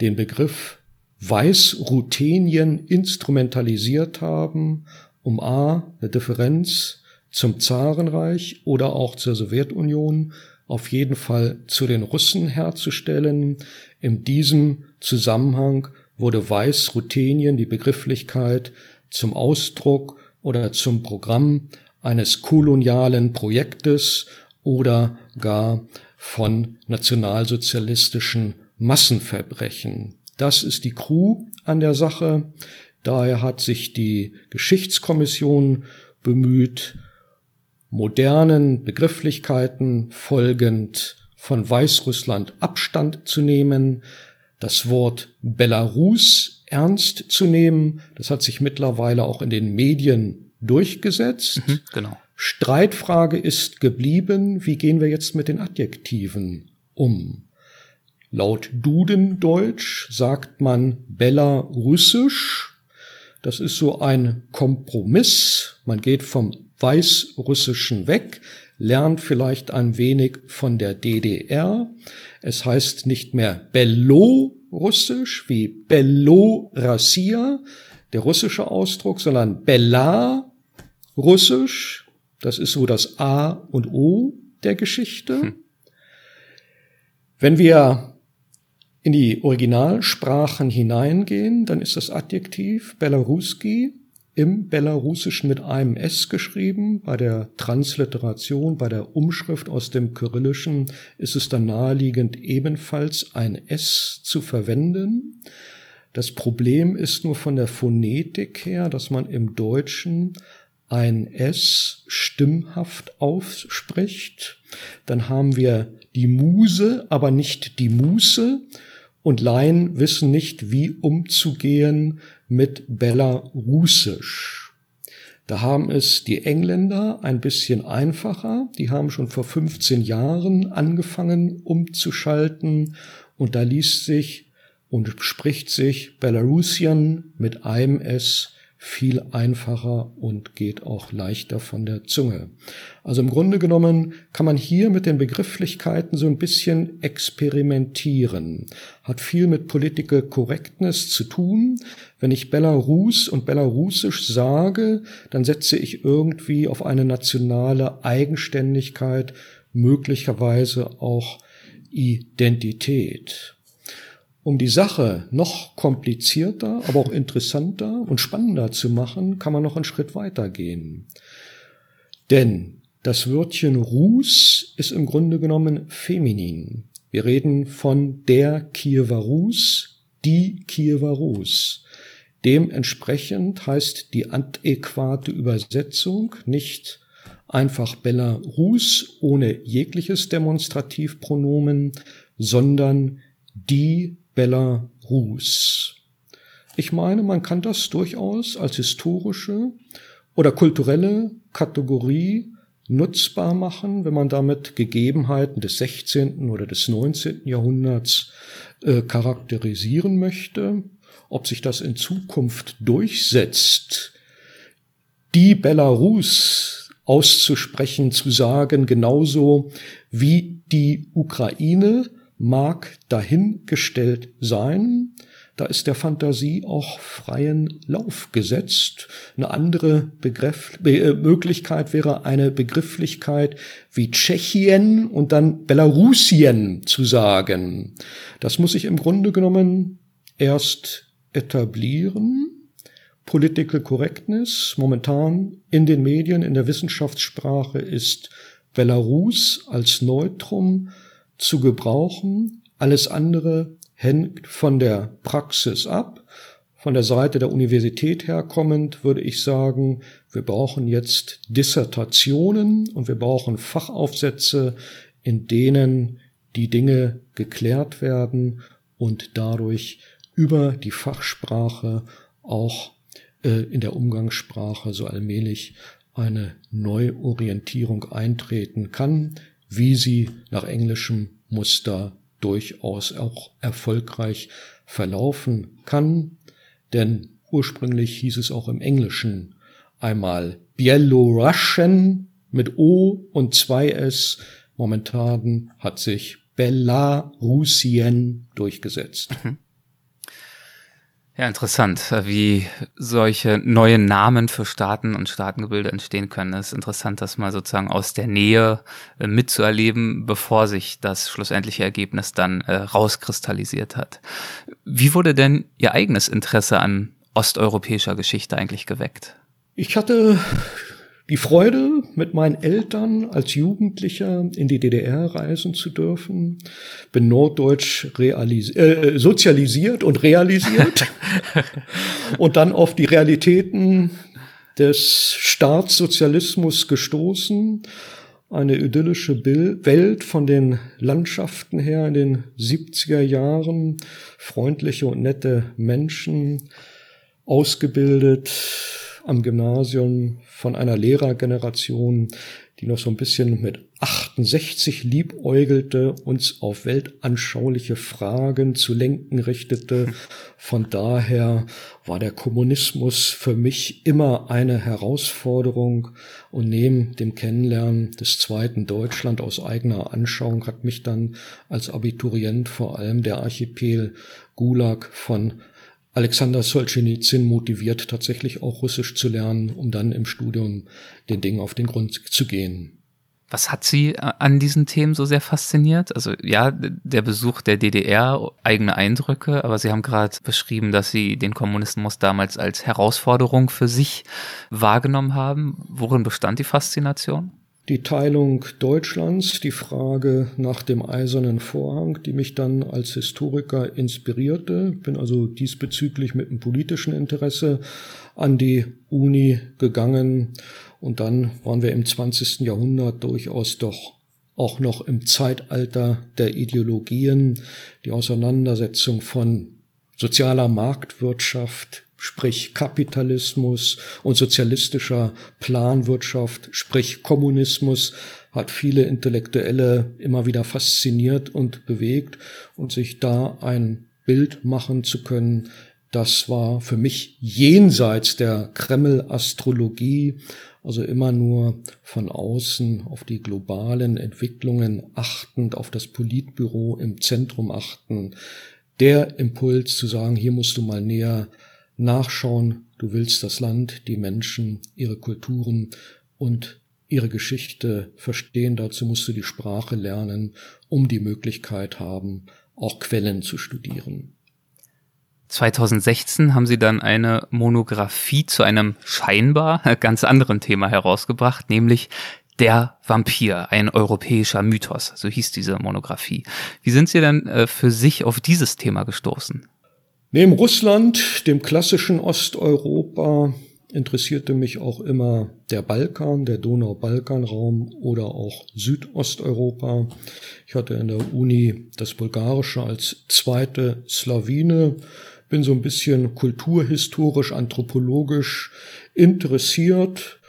den Begriff Weißruthenien instrumentalisiert haben, um a. eine Differenz zum Zarenreich oder auch zur Sowjetunion auf jeden Fall zu den Russen herzustellen. In diesem Zusammenhang wurde Weißruthenien die Begrifflichkeit zum Ausdruck oder zum Programm eines kolonialen Projektes oder gar von nationalsozialistischen Massenverbrechen. Das ist die Crew an der Sache. Daher hat sich die Geschichtskommission bemüht, modernen Begrifflichkeiten folgend von Weißrussland Abstand zu nehmen, das Wort Belarus ernst zu nehmen. Das hat sich mittlerweile auch in den Medien durchgesetzt. Mhm, genau. Streitfrage ist geblieben, wie gehen wir jetzt mit den Adjektiven um? Laut Dudendeutsch sagt man Belarussisch. Das ist so ein Kompromiss. Man geht vom Weißrussischen weg, lernt vielleicht ein wenig von der DDR. Es heißt nicht mehr Bello-Russisch wie Bello-Rassia, der russische Ausdruck, sondern Belar-Russisch. Das ist so das A und O der Geschichte. Hm. Wenn wir in die Originalsprachen hineingehen, dann ist das Adjektiv Belaruski im Belarussischen mit einem S geschrieben. Bei der Transliteration, bei der Umschrift aus dem Kyrillischen ist es dann naheliegend, ebenfalls ein S zu verwenden. Das Problem ist nur von der Phonetik her, dass man im Deutschen ein S stimmhaft ausspricht. Dann haben wir die Muse, aber nicht die Muße. Und Laien wissen nicht, wie umzugehen mit Belarusisch. Da haben es die Engländer ein bisschen einfacher. Die haben schon vor 15 Jahren angefangen umzuschalten und da liest sich und spricht sich Belarusian mit einem S viel einfacher und geht auch leichter von der Zunge. Also im Grunde genommen kann man hier mit den Begrifflichkeiten so ein bisschen experimentieren. Hat viel mit Political Correctness zu tun. Wenn ich Belarus und Belarusisch sage, dann setze ich irgendwie auf eine nationale Eigenständigkeit, möglicherweise auch Identität. Um die Sache noch komplizierter, aber auch interessanter und spannender zu machen, kann man noch einen Schritt weiter gehen. Denn das Wörtchen Rus ist im Grunde genommen feminin. Wir reden von der Kiewer Rus, die Kiewer Rus. Dementsprechend heißt die adäquate Übersetzung nicht einfach Belarus ohne jegliches Demonstrativpronomen, sondern die Belarus. Ich meine, man kann das durchaus als historische oder kulturelle Kategorie nutzbar machen, wenn man damit Gegebenheiten des 16. oder des 19. Jahrhunderts äh, charakterisieren möchte. Ob sich das in Zukunft durchsetzt, die Belarus auszusprechen, zu sagen, genauso wie die Ukraine mag dahingestellt sein. Da ist der Fantasie auch freien Lauf gesetzt. Eine andere Begriff, Be Möglichkeit wäre eine Begrifflichkeit wie Tschechien und dann Belarusien zu sagen. Das muss ich im Grunde genommen erst etablieren. Political Correctness momentan in den Medien, in der Wissenschaftssprache ist Belarus als Neutrum zu gebrauchen. Alles andere hängt von der Praxis ab. Von der Seite der Universität herkommend würde ich sagen, wir brauchen jetzt Dissertationen und wir brauchen Fachaufsätze, in denen die Dinge geklärt werden und dadurch über die Fachsprache auch äh, in der Umgangssprache so allmählich eine Neuorientierung eintreten kann, wie sie nach englischem Muster durchaus auch erfolgreich verlaufen kann, denn ursprünglich hieß es auch im Englischen einmal Bielorussian mit O und zwei S. Momentan hat sich Belarusien durchgesetzt. Mhm. Ja, interessant, wie solche neuen Namen für Staaten und Staatengebilde entstehen können. Es ist interessant, das mal sozusagen aus der Nähe äh, mitzuerleben, bevor sich das schlussendliche Ergebnis dann äh, rauskristallisiert hat. Wie wurde denn Ihr eigenes Interesse an osteuropäischer Geschichte eigentlich geweckt? Ich hatte die Freude, mit meinen Eltern als Jugendlicher in die DDR reisen zu dürfen. Bin norddeutsch realis äh, sozialisiert und realisiert. und dann auf die Realitäten des Staatssozialismus gestoßen. Eine idyllische Bild Welt von den Landschaften her in den 70er Jahren. Freundliche und nette Menschen, ausgebildet am Gymnasium von einer Lehrergeneration, die noch so ein bisschen mit 68 liebäugelte, uns auf weltanschauliche Fragen zu lenken richtete. Von daher war der Kommunismus für mich immer eine Herausforderung und neben dem Kennenlernen des zweiten Deutschland aus eigener Anschauung hat mich dann als Abiturient vor allem der Archipel Gulag von Alexander Solzhenitsyn motiviert, tatsächlich auch Russisch zu lernen, um dann im Studium den Dingen auf den Grund zu gehen. Was hat Sie äh, an diesen Themen so sehr fasziniert? Also ja, der Besuch der DDR, eigene Eindrücke, aber Sie haben gerade beschrieben, dass Sie den Kommunismus damals als Herausforderung für sich wahrgenommen haben. Worin bestand die Faszination? Die Teilung Deutschlands, die Frage nach dem eisernen Vorhang, die mich dann als Historiker inspirierte. Bin also diesbezüglich mit einem politischen Interesse an die Uni gegangen. Und dann waren wir im 20. Jahrhundert durchaus doch auch noch im Zeitalter der Ideologien, die Auseinandersetzung von sozialer Marktwirtschaft, sprich Kapitalismus und sozialistischer Planwirtschaft, sprich Kommunismus, hat viele Intellektuelle immer wieder fasziniert und bewegt. Und sich da ein Bild machen zu können, das war für mich jenseits der Kreml-Astrologie, also immer nur von außen auf die globalen Entwicklungen achtend, auf das Politbüro im Zentrum achten, der Impuls zu sagen, hier musst du mal näher nachschauen, du willst das Land, die Menschen, ihre Kulturen und ihre Geschichte verstehen. Dazu musst du die Sprache lernen, um die Möglichkeit haben, auch Quellen zu studieren. 2016 haben Sie dann eine Monographie zu einem scheinbar ganz anderen Thema herausgebracht, nämlich der Vampir, ein europäischer Mythos, so hieß diese Monographie. Wie sind Sie denn äh, für sich auf dieses Thema gestoßen? Neben Russland, dem klassischen Osteuropa, interessierte mich auch immer der Balkan, der Donau-Balkan-Raum oder auch Südosteuropa. Ich hatte in der Uni das Bulgarische als zweite Slawine, bin so ein bisschen kulturhistorisch, anthropologisch interessiert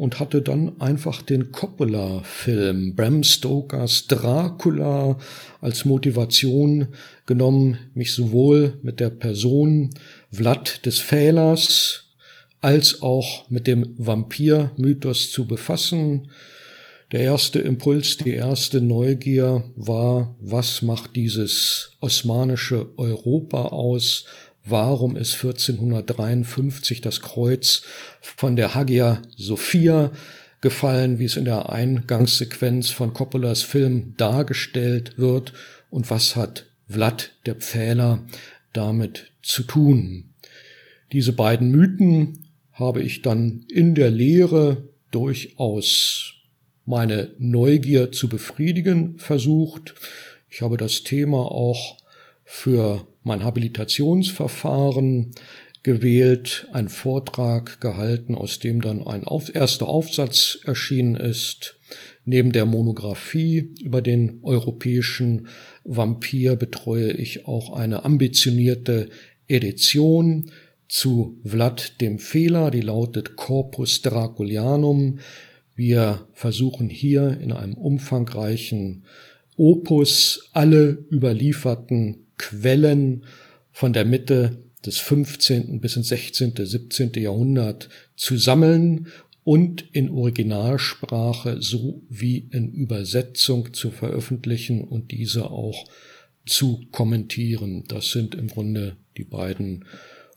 und hatte dann einfach den Coppola-Film Bram Stokers Dracula als Motivation genommen, mich sowohl mit der Person Vlad des Fählers als auch mit dem Vampir-Mythos zu befassen. Der erste Impuls, die erste Neugier war, was macht dieses osmanische Europa aus? warum ist 1453 das Kreuz von der Hagia Sophia gefallen, wie es in der Eingangssequenz von Coppolas Film dargestellt wird und was hat Vlad der Pfähler damit zu tun. Diese beiden Mythen habe ich dann in der Lehre durchaus meine Neugier zu befriedigen versucht. Ich habe das Thema auch für mein Habilitationsverfahren gewählt, einen Vortrag gehalten, aus dem dann ein erster Aufsatz erschienen ist. Neben der Monographie über den europäischen Vampir betreue ich auch eine ambitionierte Edition zu Vlad dem Fehler, die lautet Corpus Draculianum. Wir versuchen hier in einem umfangreichen Opus alle überlieferten Quellen von der Mitte des 15. bis ins 16., 17. Jahrhundert zu sammeln und in Originalsprache sowie in Übersetzung zu veröffentlichen und diese auch zu kommentieren. Das sind im Grunde die beiden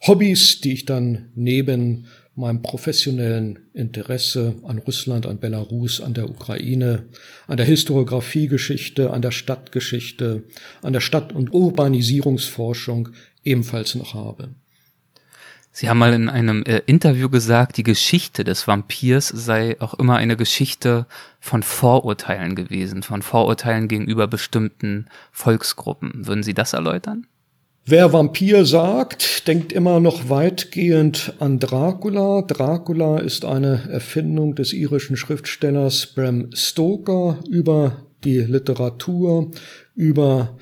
Hobbys, die ich dann neben meinem professionellen Interesse an Russland, an Belarus, an der Ukraine, an der Historiografiegeschichte, an der Stadtgeschichte, an der Stadt- und Urbanisierungsforschung ebenfalls noch habe. Sie haben mal in einem äh, Interview gesagt, die Geschichte des Vampirs sei auch immer eine Geschichte von Vorurteilen gewesen, von Vorurteilen gegenüber bestimmten Volksgruppen. Würden Sie das erläutern? Wer Vampir sagt, denkt immer noch weitgehend an Dracula. Dracula ist eine Erfindung des irischen Schriftstellers Bram Stoker über die Literatur, über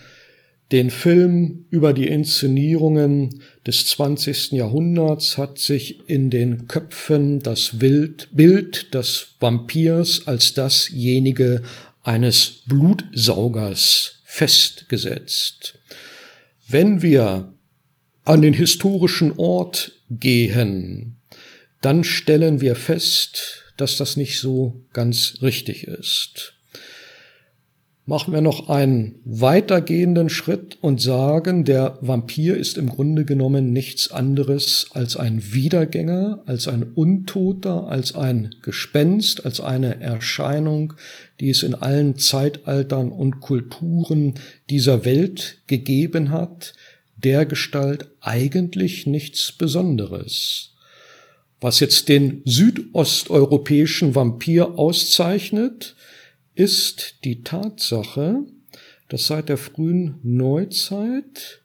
den Film, über die Inszenierungen des 20. Jahrhunderts hat sich in den Köpfen das Bild des Vampirs als dasjenige eines Blutsaugers festgesetzt. Wenn wir an den historischen Ort gehen, dann stellen wir fest, dass das nicht so ganz richtig ist. Machen wir noch einen weitergehenden Schritt und sagen, der Vampir ist im Grunde genommen nichts anderes als ein Wiedergänger, als ein Untoter, als ein Gespenst, als eine Erscheinung, die es in allen Zeitaltern und Kulturen dieser Welt gegeben hat, der Gestalt eigentlich nichts Besonderes. Was jetzt den südosteuropäischen Vampir auszeichnet, ist die Tatsache, dass seit der frühen Neuzeit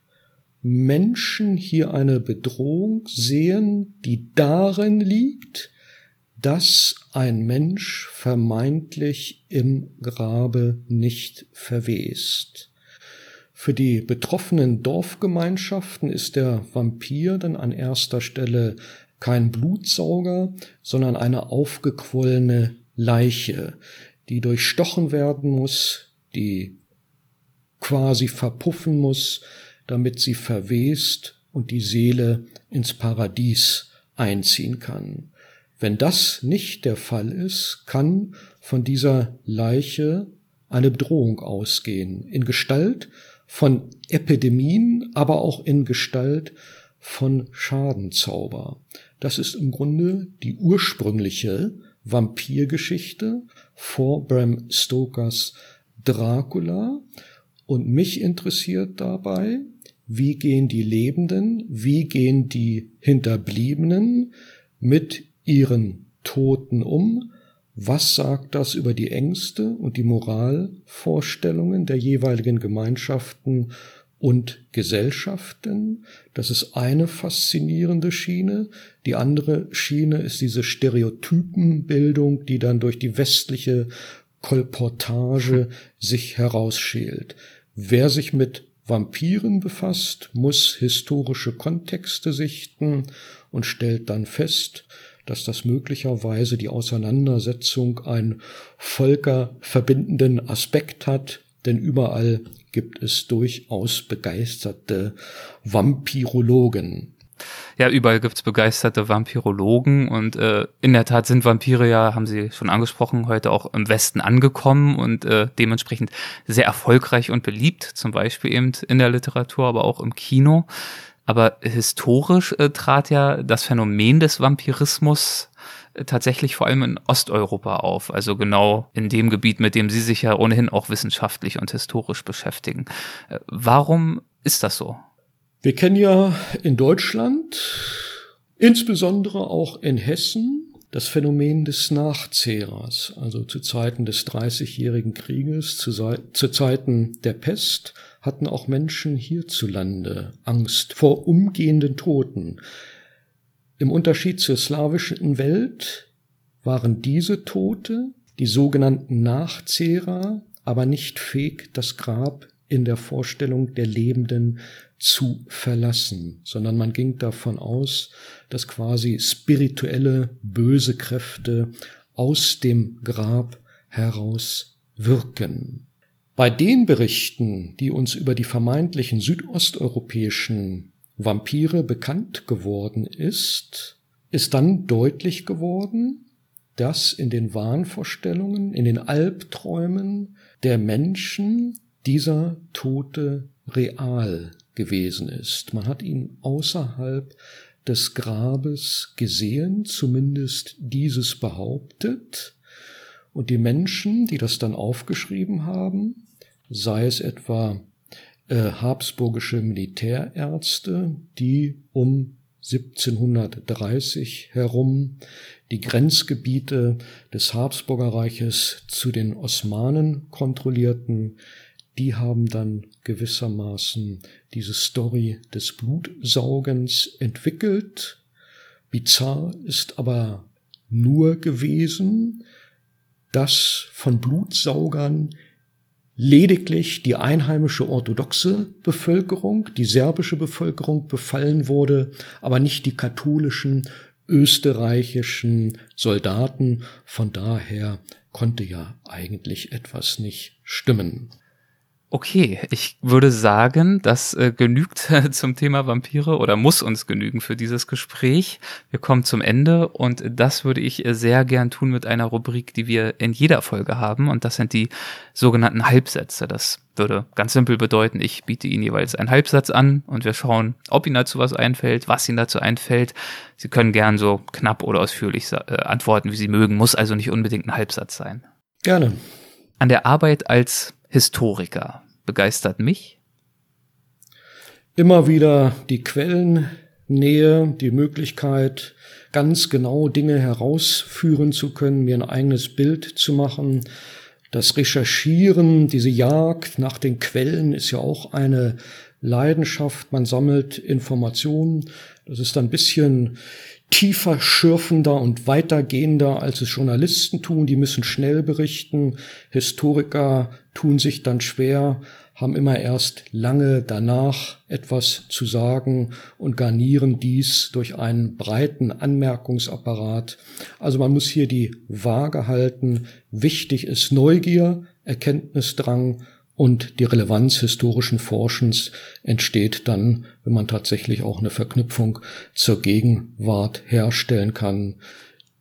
Menschen hier eine Bedrohung sehen, die darin liegt, dass ein Mensch vermeintlich im Grabe nicht verwest. Für die betroffenen Dorfgemeinschaften ist der Vampir dann an erster Stelle kein Blutsauger, sondern eine aufgequollene Leiche, die durchstochen werden muss, die quasi verpuffen muss, damit sie verwest und die Seele ins Paradies einziehen kann. Wenn das nicht der Fall ist, kann von dieser Leiche eine Bedrohung ausgehen, in Gestalt von Epidemien, aber auch in Gestalt von Schadenzauber. Das ist im Grunde die ursprüngliche Vampirgeschichte vor Bram Stokers Dracula. Und mich interessiert dabei, wie gehen die Lebenden, wie gehen die Hinterbliebenen mit ihren Toten um? Was sagt das über die Ängste und die Moralvorstellungen der jeweiligen Gemeinschaften und Gesellschaften? Das ist eine faszinierende Schiene. Die andere Schiene ist diese Stereotypenbildung, die dann durch die westliche Kolportage sich herausschält. Wer sich mit Vampiren befasst, muss historische Kontexte sichten und stellt dann fest, dass das möglicherweise die Auseinandersetzung einen völkerverbindenden Aspekt hat, denn überall gibt es durchaus begeisterte Vampirologen. Ja, überall gibt's begeisterte Vampirologen und äh, in der Tat sind Vampire ja, haben Sie schon angesprochen, heute auch im Westen angekommen und äh, dementsprechend sehr erfolgreich und beliebt, zum Beispiel eben in der Literatur, aber auch im Kino. Aber historisch äh, trat ja das Phänomen des Vampirismus tatsächlich vor allem in Osteuropa auf, also genau in dem Gebiet, mit dem Sie sich ja ohnehin auch wissenschaftlich und historisch beschäftigen. Äh, warum ist das so? Wir kennen ja in Deutschland, insbesondere auch in Hessen, das Phänomen des Nachzehrers, also zu Zeiten des Dreißigjährigen Krieges, zu, zu Zeiten der Pest, hatten auch Menschen hierzulande Angst vor umgehenden Toten. Im Unterschied zur slawischen Welt waren diese Tote, die sogenannten Nachzehrer, aber nicht fähig, das Grab in der Vorstellung der Lebenden zu verlassen, sondern man ging davon aus, dass quasi spirituelle böse Kräfte aus dem Grab heraus wirken. Bei den Berichten, die uns über die vermeintlichen südosteuropäischen Vampire bekannt geworden ist, ist dann deutlich geworden, dass in den Wahnvorstellungen, in den Albträumen der Menschen dieser Tote real gewesen ist. Man hat ihn außerhalb des Grabes gesehen, zumindest dieses behauptet. Und die Menschen, die das dann aufgeschrieben haben, sei es etwa äh, habsburgische Militärärzte, die um 1730 herum die Grenzgebiete des Habsburgerreiches zu den Osmanen kontrollierten, die haben dann gewissermaßen diese Story des Blutsaugens entwickelt. Bizarr ist aber nur gewesen, dass von Blutsaugern lediglich die einheimische orthodoxe Bevölkerung, die serbische Bevölkerung befallen wurde, aber nicht die katholischen österreichischen Soldaten. Von daher konnte ja eigentlich etwas nicht stimmen. Okay, ich würde sagen, das äh, genügt zum Thema Vampire oder muss uns genügen für dieses Gespräch. Wir kommen zum Ende und das würde ich äh, sehr gern tun mit einer Rubrik, die wir in jeder Folge haben und das sind die sogenannten Halbsätze. Das würde ganz simpel bedeuten, ich biete Ihnen jeweils einen Halbsatz an und wir schauen, ob Ihnen dazu was einfällt, was Ihnen dazu einfällt. Sie können gern so knapp oder ausführlich äh, antworten, wie Sie mögen, muss also nicht unbedingt ein Halbsatz sein. Gerne. An der Arbeit als Historiker begeistert mich? Immer wieder die Quellennähe, die Möglichkeit, ganz genau Dinge herausführen zu können, mir ein eigenes Bild zu machen. Das Recherchieren, diese Jagd nach den Quellen ist ja auch eine Leidenschaft. Man sammelt Informationen. Das ist ein bisschen tiefer schürfender und weitergehender, als es Journalisten tun. Die müssen schnell berichten. Historiker tun sich dann schwer, haben immer erst lange danach etwas zu sagen und garnieren dies durch einen breiten Anmerkungsapparat. Also man muss hier die Waage halten. Wichtig ist Neugier, Erkenntnisdrang und die Relevanz historischen Forschens entsteht dann, wenn man tatsächlich auch eine Verknüpfung zur Gegenwart herstellen kann.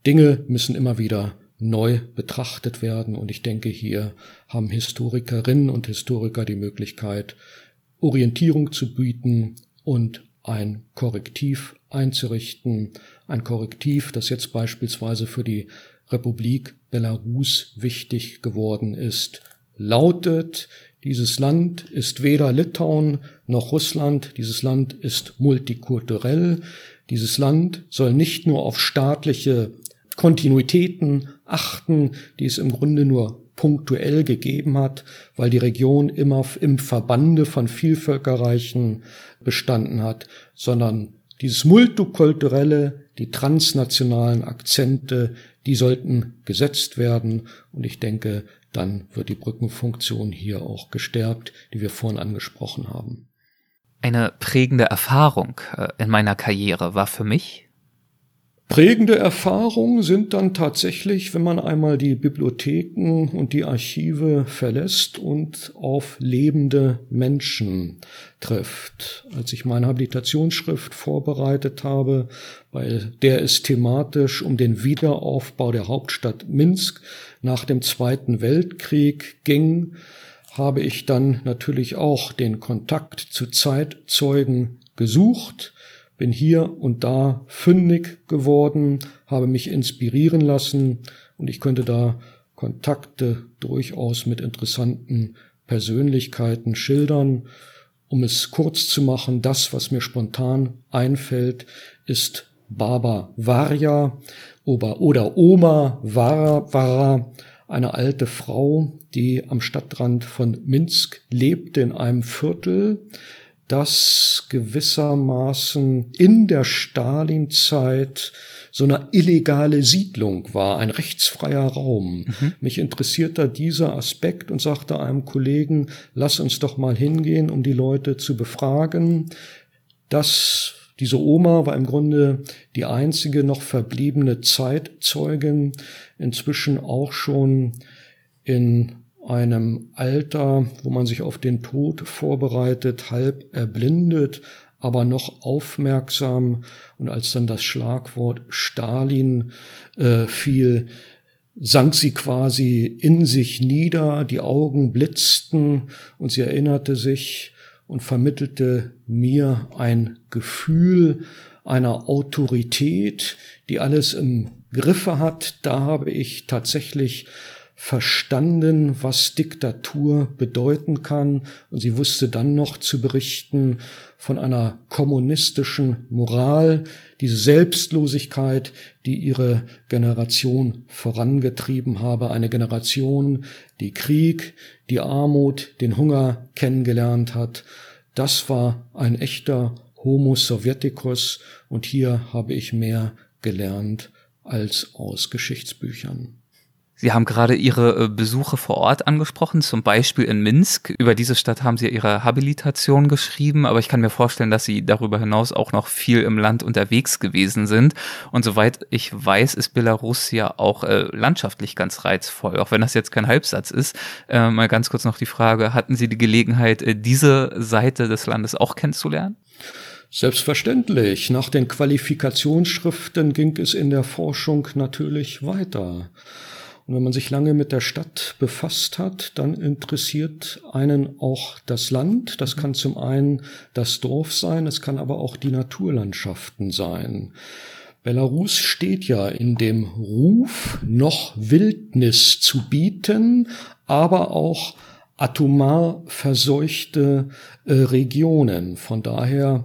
Dinge müssen immer wieder neu betrachtet werden. Und ich denke, hier haben Historikerinnen und Historiker die Möglichkeit, Orientierung zu bieten und ein Korrektiv einzurichten, ein Korrektiv, das jetzt beispielsweise für die Republik Belarus wichtig geworden ist, lautet, dieses Land ist weder Litauen noch Russland, dieses Land ist multikulturell, dieses Land soll nicht nur auf staatliche Kontinuitäten achten, die es im Grunde nur punktuell gegeben hat, weil die Region immer im Verbande von Vielvölkerreichen bestanden hat, sondern dieses multikulturelle, die transnationalen Akzente, die sollten gesetzt werden. Und ich denke, dann wird die Brückenfunktion hier auch gestärkt, die wir vorhin angesprochen haben. Eine prägende Erfahrung äh, in meiner Karriere war für mich, Prägende Erfahrungen sind dann tatsächlich, wenn man einmal die Bibliotheken und die Archive verlässt und auf lebende Menschen trifft. Als ich meine Habilitationsschrift vorbereitet habe, bei der es thematisch um den Wiederaufbau der Hauptstadt Minsk nach dem Zweiten Weltkrieg ging, habe ich dann natürlich auch den Kontakt zu Zeitzeugen gesucht, bin hier und da fündig geworden, habe mich inspirieren lassen und ich könnte da Kontakte durchaus mit interessanten Persönlichkeiten schildern. Um es kurz zu machen, das, was mir spontan einfällt, ist Baba Varja oder Oma Vara, eine alte Frau, die am Stadtrand von Minsk lebte in einem Viertel, das gewissermaßen in der Stalinzeit so eine illegale Siedlung war, ein rechtsfreier Raum. Mhm. Mich interessiert da dieser Aspekt und sagte einem Kollegen, lass uns doch mal hingehen, um die Leute zu befragen. Das, diese Oma war im Grunde die einzige noch verbliebene Zeitzeugin, inzwischen auch schon in einem Alter, wo man sich auf den Tod vorbereitet, halb erblindet, aber noch aufmerksam. Und als dann das Schlagwort Stalin äh, fiel, sank sie quasi in sich nieder, die Augen blitzten und sie erinnerte sich und vermittelte mir ein Gefühl einer Autorität, die alles im Griffe hat. Da habe ich tatsächlich verstanden, was Diktatur bedeuten kann. Und sie wusste dann noch zu berichten von einer kommunistischen Moral, diese Selbstlosigkeit, die ihre Generation vorangetrieben habe. Eine Generation, die Krieg, die Armut, den Hunger kennengelernt hat. Das war ein echter Homo Sovieticus und hier habe ich mehr gelernt als aus Geschichtsbüchern. Sie haben gerade Ihre äh, Besuche vor Ort angesprochen, zum Beispiel in Minsk. Über diese Stadt haben Sie Ihre Habilitation geschrieben, aber ich kann mir vorstellen, dass Sie darüber hinaus auch noch viel im Land unterwegs gewesen sind. Und soweit ich weiß, ist Belarus ja auch äh, landschaftlich ganz reizvoll, auch wenn das jetzt kein Halbsatz ist. Äh, mal ganz kurz noch die Frage, hatten Sie die Gelegenheit, äh, diese Seite des Landes auch kennenzulernen? Selbstverständlich. Nach den Qualifikationsschriften ging es in der Forschung natürlich weiter. Und wenn man sich lange mit der Stadt befasst hat, dann interessiert einen auch das Land. Das kann zum einen das Dorf sein, es kann aber auch die Naturlandschaften sein. Belarus steht ja in dem Ruf, noch Wildnis zu bieten, aber auch atomar verseuchte äh, Regionen. Von daher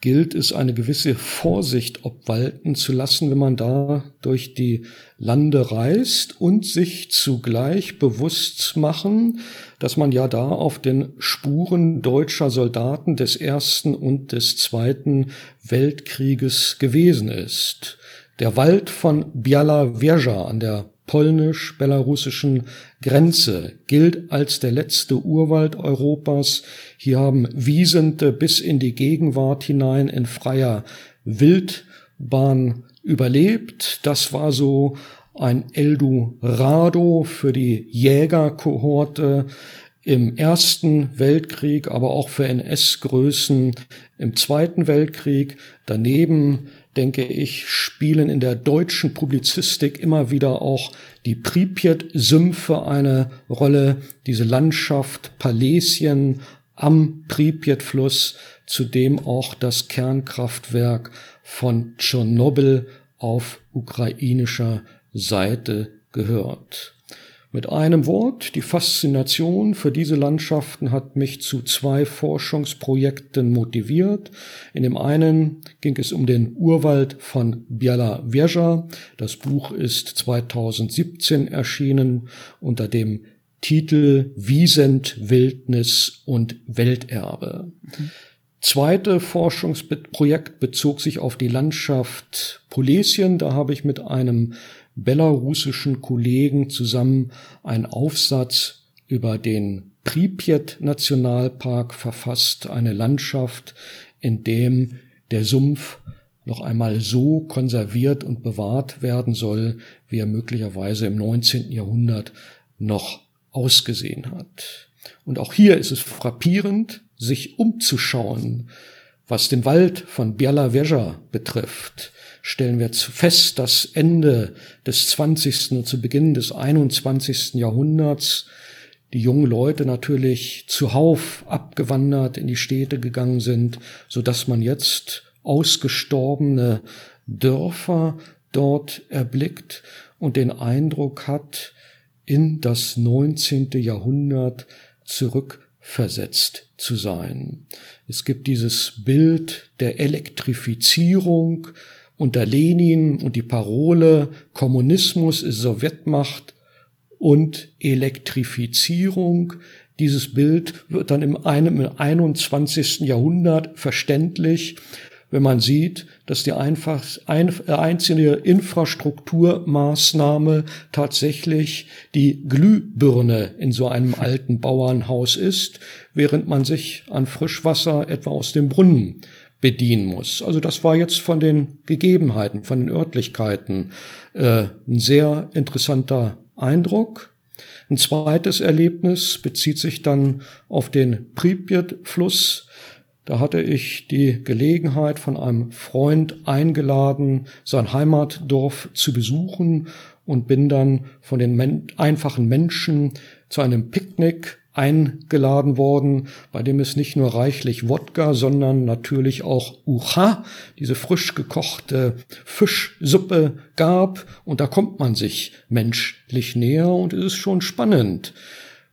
gilt es, eine gewisse Vorsicht obwalten zu lassen, wenn man da durch die Lande reist und sich zugleich bewusst machen, dass man ja da auf den Spuren deutscher Soldaten des Ersten und des Zweiten Weltkrieges gewesen ist. Der Wald von Biala Wieża an der polnisch-belarussischen Grenze gilt als der letzte Urwald Europas. Hier haben Wiesente bis in die Gegenwart hinein in freier Wildbahn überlebt. Das war so ein Eldorado für die Jägerkohorte im Ersten Weltkrieg, aber auch für NS-Größen im Zweiten Weltkrieg. Daneben denke ich, spielen in der deutschen Publizistik immer wieder auch die Pripyat-Sümpfe eine Rolle, diese Landschaft Palesien am Pripyat-Fluss, zu dem auch das Kernkraftwerk von Tschernobyl auf ukrainischer Seite gehört. Mit einem Wort, die Faszination für diese Landschaften hat mich zu zwei Forschungsprojekten motiviert. In dem einen ging es um den Urwald von Biala Wieża. Das Buch ist 2017 erschienen unter dem Titel Wiesent, Wildnis und Welterbe. Mhm. Zweite Forschungsprojekt bezog sich auf die Landschaft Polesien. Da habe ich mit einem belarussischen Kollegen zusammen einen Aufsatz über den Pripyat Nationalpark verfasst, eine Landschaft, in dem der Sumpf noch einmal so konserviert und bewahrt werden soll, wie er möglicherweise im 19. Jahrhundert noch ausgesehen hat. Und auch hier ist es frappierend, sich umzuschauen, was den Wald von Bielaveja betrifft stellen wir fest, dass Ende des 20. und zu Beginn des 21. Jahrhunderts die jungen Leute natürlich zuhauf abgewandert in die Städte gegangen sind, so dass man jetzt ausgestorbene Dörfer dort erblickt und den Eindruck hat, in das 19. Jahrhundert zurückversetzt zu sein. Es gibt dieses Bild der Elektrifizierung, unter Lenin und die Parole Kommunismus ist Sowjetmacht und Elektrifizierung. Dieses Bild wird dann im, einem, im 21. Jahrhundert verständlich, wenn man sieht, dass die einfach, ein, einzige Infrastrukturmaßnahme tatsächlich die Glühbirne in so einem alten Bauernhaus ist, während man sich an Frischwasser etwa aus dem Brunnen bedienen muss. Also das war jetzt von den Gegebenheiten, von den Örtlichkeiten äh, ein sehr interessanter Eindruck. Ein zweites Erlebnis bezieht sich dann auf den Pripyat-Fluss. Da hatte ich die Gelegenheit, von einem Freund eingeladen, sein Heimatdorf zu besuchen und bin dann von den einfachen Menschen zu einem Picknick eingeladen worden, bei dem es nicht nur reichlich Wodka, sondern natürlich auch Ucha, diese frisch gekochte Fischsuppe gab. Und da kommt man sich menschlich näher und es ist schon spannend,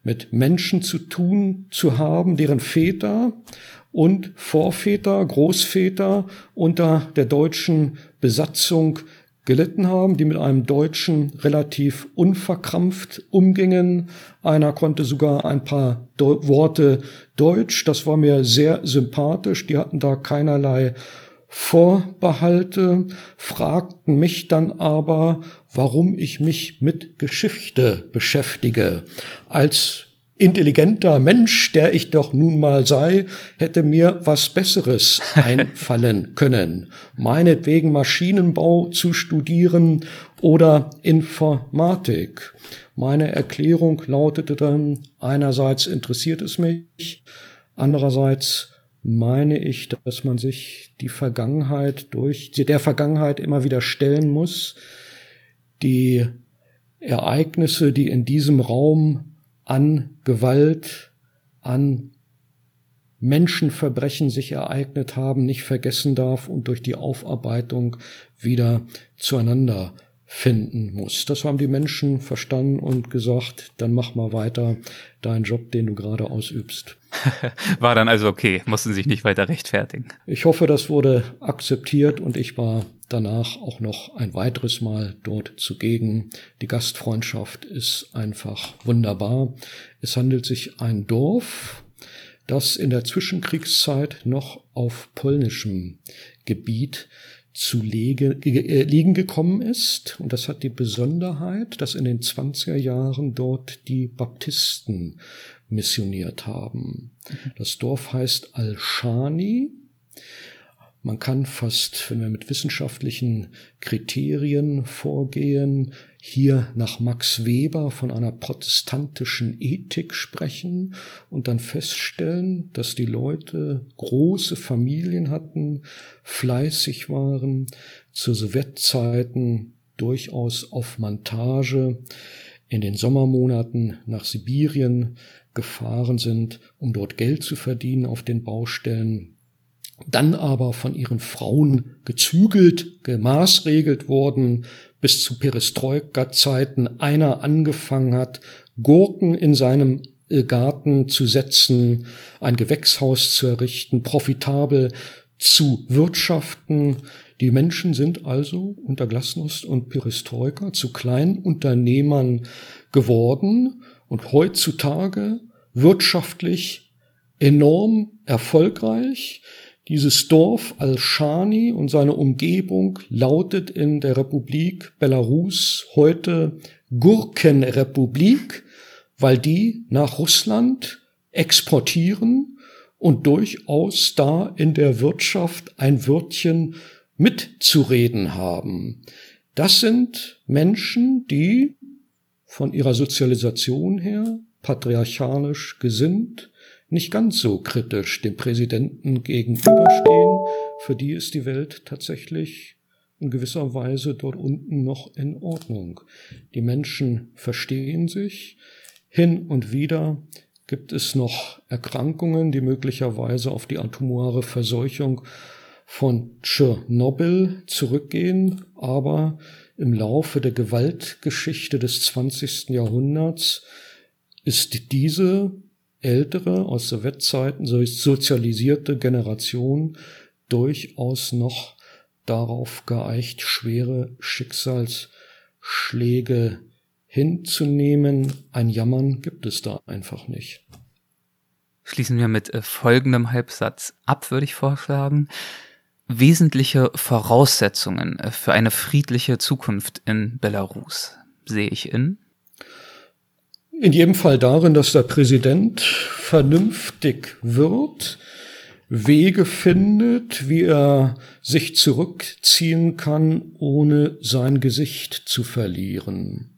mit Menschen zu tun zu haben, deren Väter und Vorväter, Großväter unter der deutschen Besatzung gelitten haben, die mit einem Deutschen relativ unverkrampft umgingen. Einer konnte sogar ein paar De Worte Deutsch, das war mir sehr sympathisch, die hatten da keinerlei Vorbehalte, fragten mich dann aber, warum ich mich mit Geschichte beschäftige. Als intelligenter Mensch, der ich doch nun mal sei, hätte mir was Besseres einfallen können. Meinetwegen Maschinenbau zu studieren oder Informatik. Meine Erklärung lautete dann, einerseits interessiert es mich, andererseits meine ich, dass man sich die Vergangenheit durch, der Vergangenheit immer wieder stellen muss. Die Ereignisse, die in diesem Raum an Gewalt, an Menschenverbrechen sich ereignet haben, nicht vergessen darf und durch die Aufarbeitung wieder zueinander finden muss. Das haben die Menschen verstanden und gesagt, dann mach mal weiter deinen Job, den du gerade ausübst. War dann also okay, mussten sich nicht weiter rechtfertigen. Ich hoffe, das wurde akzeptiert und ich war danach auch noch ein weiteres Mal dort zugegen. Die Gastfreundschaft ist einfach wunderbar. Es handelt sich ein Dorf, das in der Zwischenkriegszeit noch auf polnischem Gebiet zu lege, äh, liegen gekommen ist. Und das hat die Besonderheit, dass in den 20er Jahren dort die Baptisten missioniert haben. Das Dorf heißt Al-Shani man kann fast, wenn wir mit wissenschaftlichen Kriterien vorgehen, hier nach Max Weber von einer protestantischen Ethik sprechen und dann feststellen, dass die Leute große Familien hatten, fleißig waren, zu Sowjetzeiten durchaus auf Montage, in den Sommermonaten nach Sibirien gefahren sind, um dort Geld zu verdienen auf den Baustellen, dann aber von ihren Frauen gezügelt, gemaßregelt worden, bis zu Perestroika-Zeiten einer angefangen hat, Gurken in seinem äh, Garten zu setzen, ein Gewächshaus zu errichten, profitabel zu wirtschaften. Die Menschen sind also unter Glasnost und Perestroika zu Kleinunternehmern geworden und heutzutage wirtschaftlich enorm erfolgreich. Dieses Dorf Al-Shani und seine Umgebung lautet in der Republik Belarus heute Gurkenrepublik, weil die nach Russland exportieren und durchaus da in der Wirtschaft ein Wörtchen mitzureden haben. Das sind Menschen, die von ihrer Sozialisation her patriarchalisch gesinnt, nicht ganz so kritisch dem Präsidenten gegenüberstehen. Für die ist die Welt tatsächlich in gewisser Weise dort unten noch in Ordnung. Die Menschen verstehen sich. Hin und wieder gibt es noch Erkrankungen, die möglicherweise auf die atomare Verseuchung von Tschernobyl zurückgehen, aber im Laufe der Gewaltgeschichte des 20. Jahrhunderts ist diese ältere, aus Sowjetzeiten sozialisierte Generation durchaus noch darauf geeicht, schwere Schicksalsschläge hinzunehmen. Ein Jammern gibt es da einfach nicht. Schließen wir mit äh, folgendem Halbsatz ab, würde ich vorschlagen. Wesentliche Voraussetzungen äh, für eine friedliche Zukunft in Belarus sehe ich in in jedem Fall darin, dass der Präsident vernünftig wird, Wege findet, wie er sich zurückziehen kann, ohne sein Gesicht zu verlieren.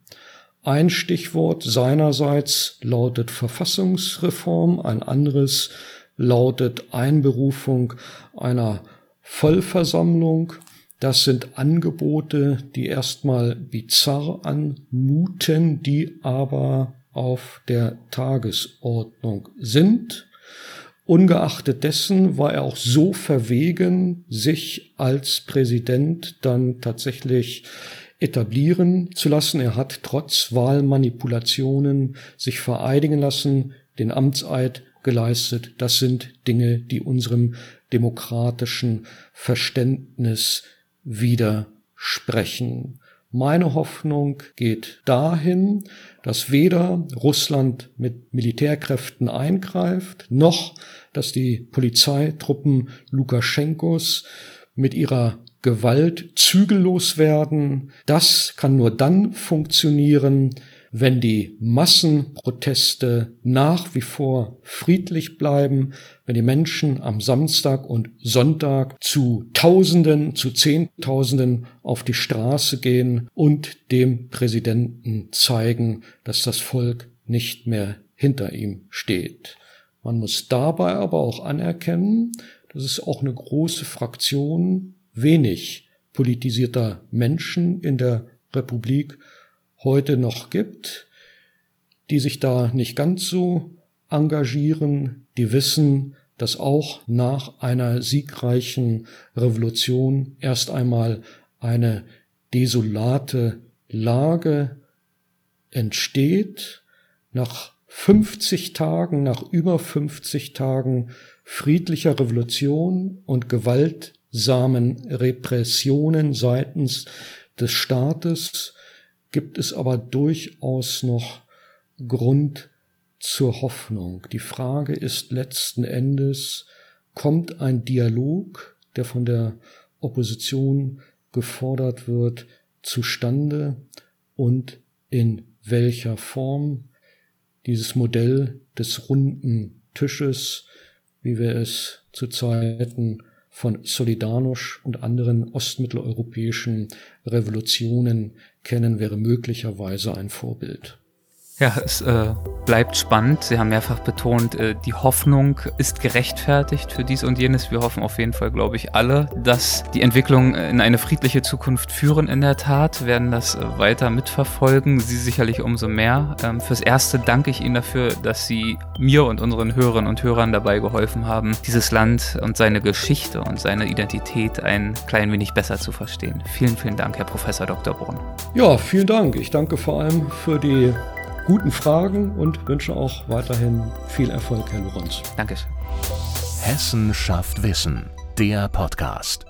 Ein Stichwort seinerseits lautet Verfassungsreform, ein anderes lautet Einberufung einer Vollversammlung. Das sind Angebote, die erstmal bizarr anmuten, die aber auf der Tagesordnung sind. Ungeachtet dessen war er auch so verwegen, sich als Präsident dann tatsächlich etablieren zu lassen. Er hat trotz Wahlmanipulationen sich vereidigen lassen, den Amtseid geleistet. Das sind Dinge, die unserem demokratischen Verständnis widersprechen. Meine Hoffnung geht dahin, dass weder Russland mit Militärkräften eingreift, noch dass die Polizeitruppen Lukaschenkos mit ihrer Gewalt zügellos werden. Das kann nur dann funktionieren, wenn die Massenproteste nach wie vor friedlich bleiben, wenn die Menschen am Samstag und Sonntag zu Tausenden, zu Zehntausenden auf die Straße gehen und dem Präsidenten zeigen, dass das Volk nicht mehr hinter ihm steht. Man muss dabei aber auch anerkennen, dass es auch eine große Fraktion wenig politisierter Menschen in der Republik heute noch gibt, die sich da nicht ganz so engagieren, die wissen, dass auch nach einer siegreichen Revolution erst einmal eine desolate Lage entsteht, nach 50 Tagen, nach über 50 Tagen friedlicher Revolution und gewaltsamen Repressionen seitens des Staates gibt es aber durchaus noch Grund zur Hoffnung. Die Frage ist letzten Endes, kommt ein Dialog, der von der Opposition gefordert wird, zustande und in welcher Form dieses Modell des runden Tisches, wie wir es zu Zeiten von Solidarność und anderen ostmitteleuropäischen Revolutionen kennen, wäre möglicherweise ein Vorbild. Ja, es äh, bleibt spannend. Sie haben mehrfach betont, äh, die Hoffnung ist gerechtfertigt für dies und jenes. Wir hoffen auf jeden Fall, glaube ich, alle, dass die Entwicklung in eine friedliche Zukunft führen. In der Tat werden das äh, weiter mitverfolgen. Sie sicherlich umso mehr. Ähm, fürs Erste danke ich Ihnen dafür, dass Sie mir und unseren Hörerinnen und Hörern dabei geholfen haben, dieses Land und seine Geschichte und seine Identität ein klein wenig besser zu verstehen. Vielen, vielen Dank, Herr Professor Dr. Brunn. Ja, vielen Dank. Ich danke vor allem für die guten Fragen und wünsche auch weiterhin viel Erfolg, Herr Lorenz. Dankeschön. Hessen schafft Wissen, der Podcast.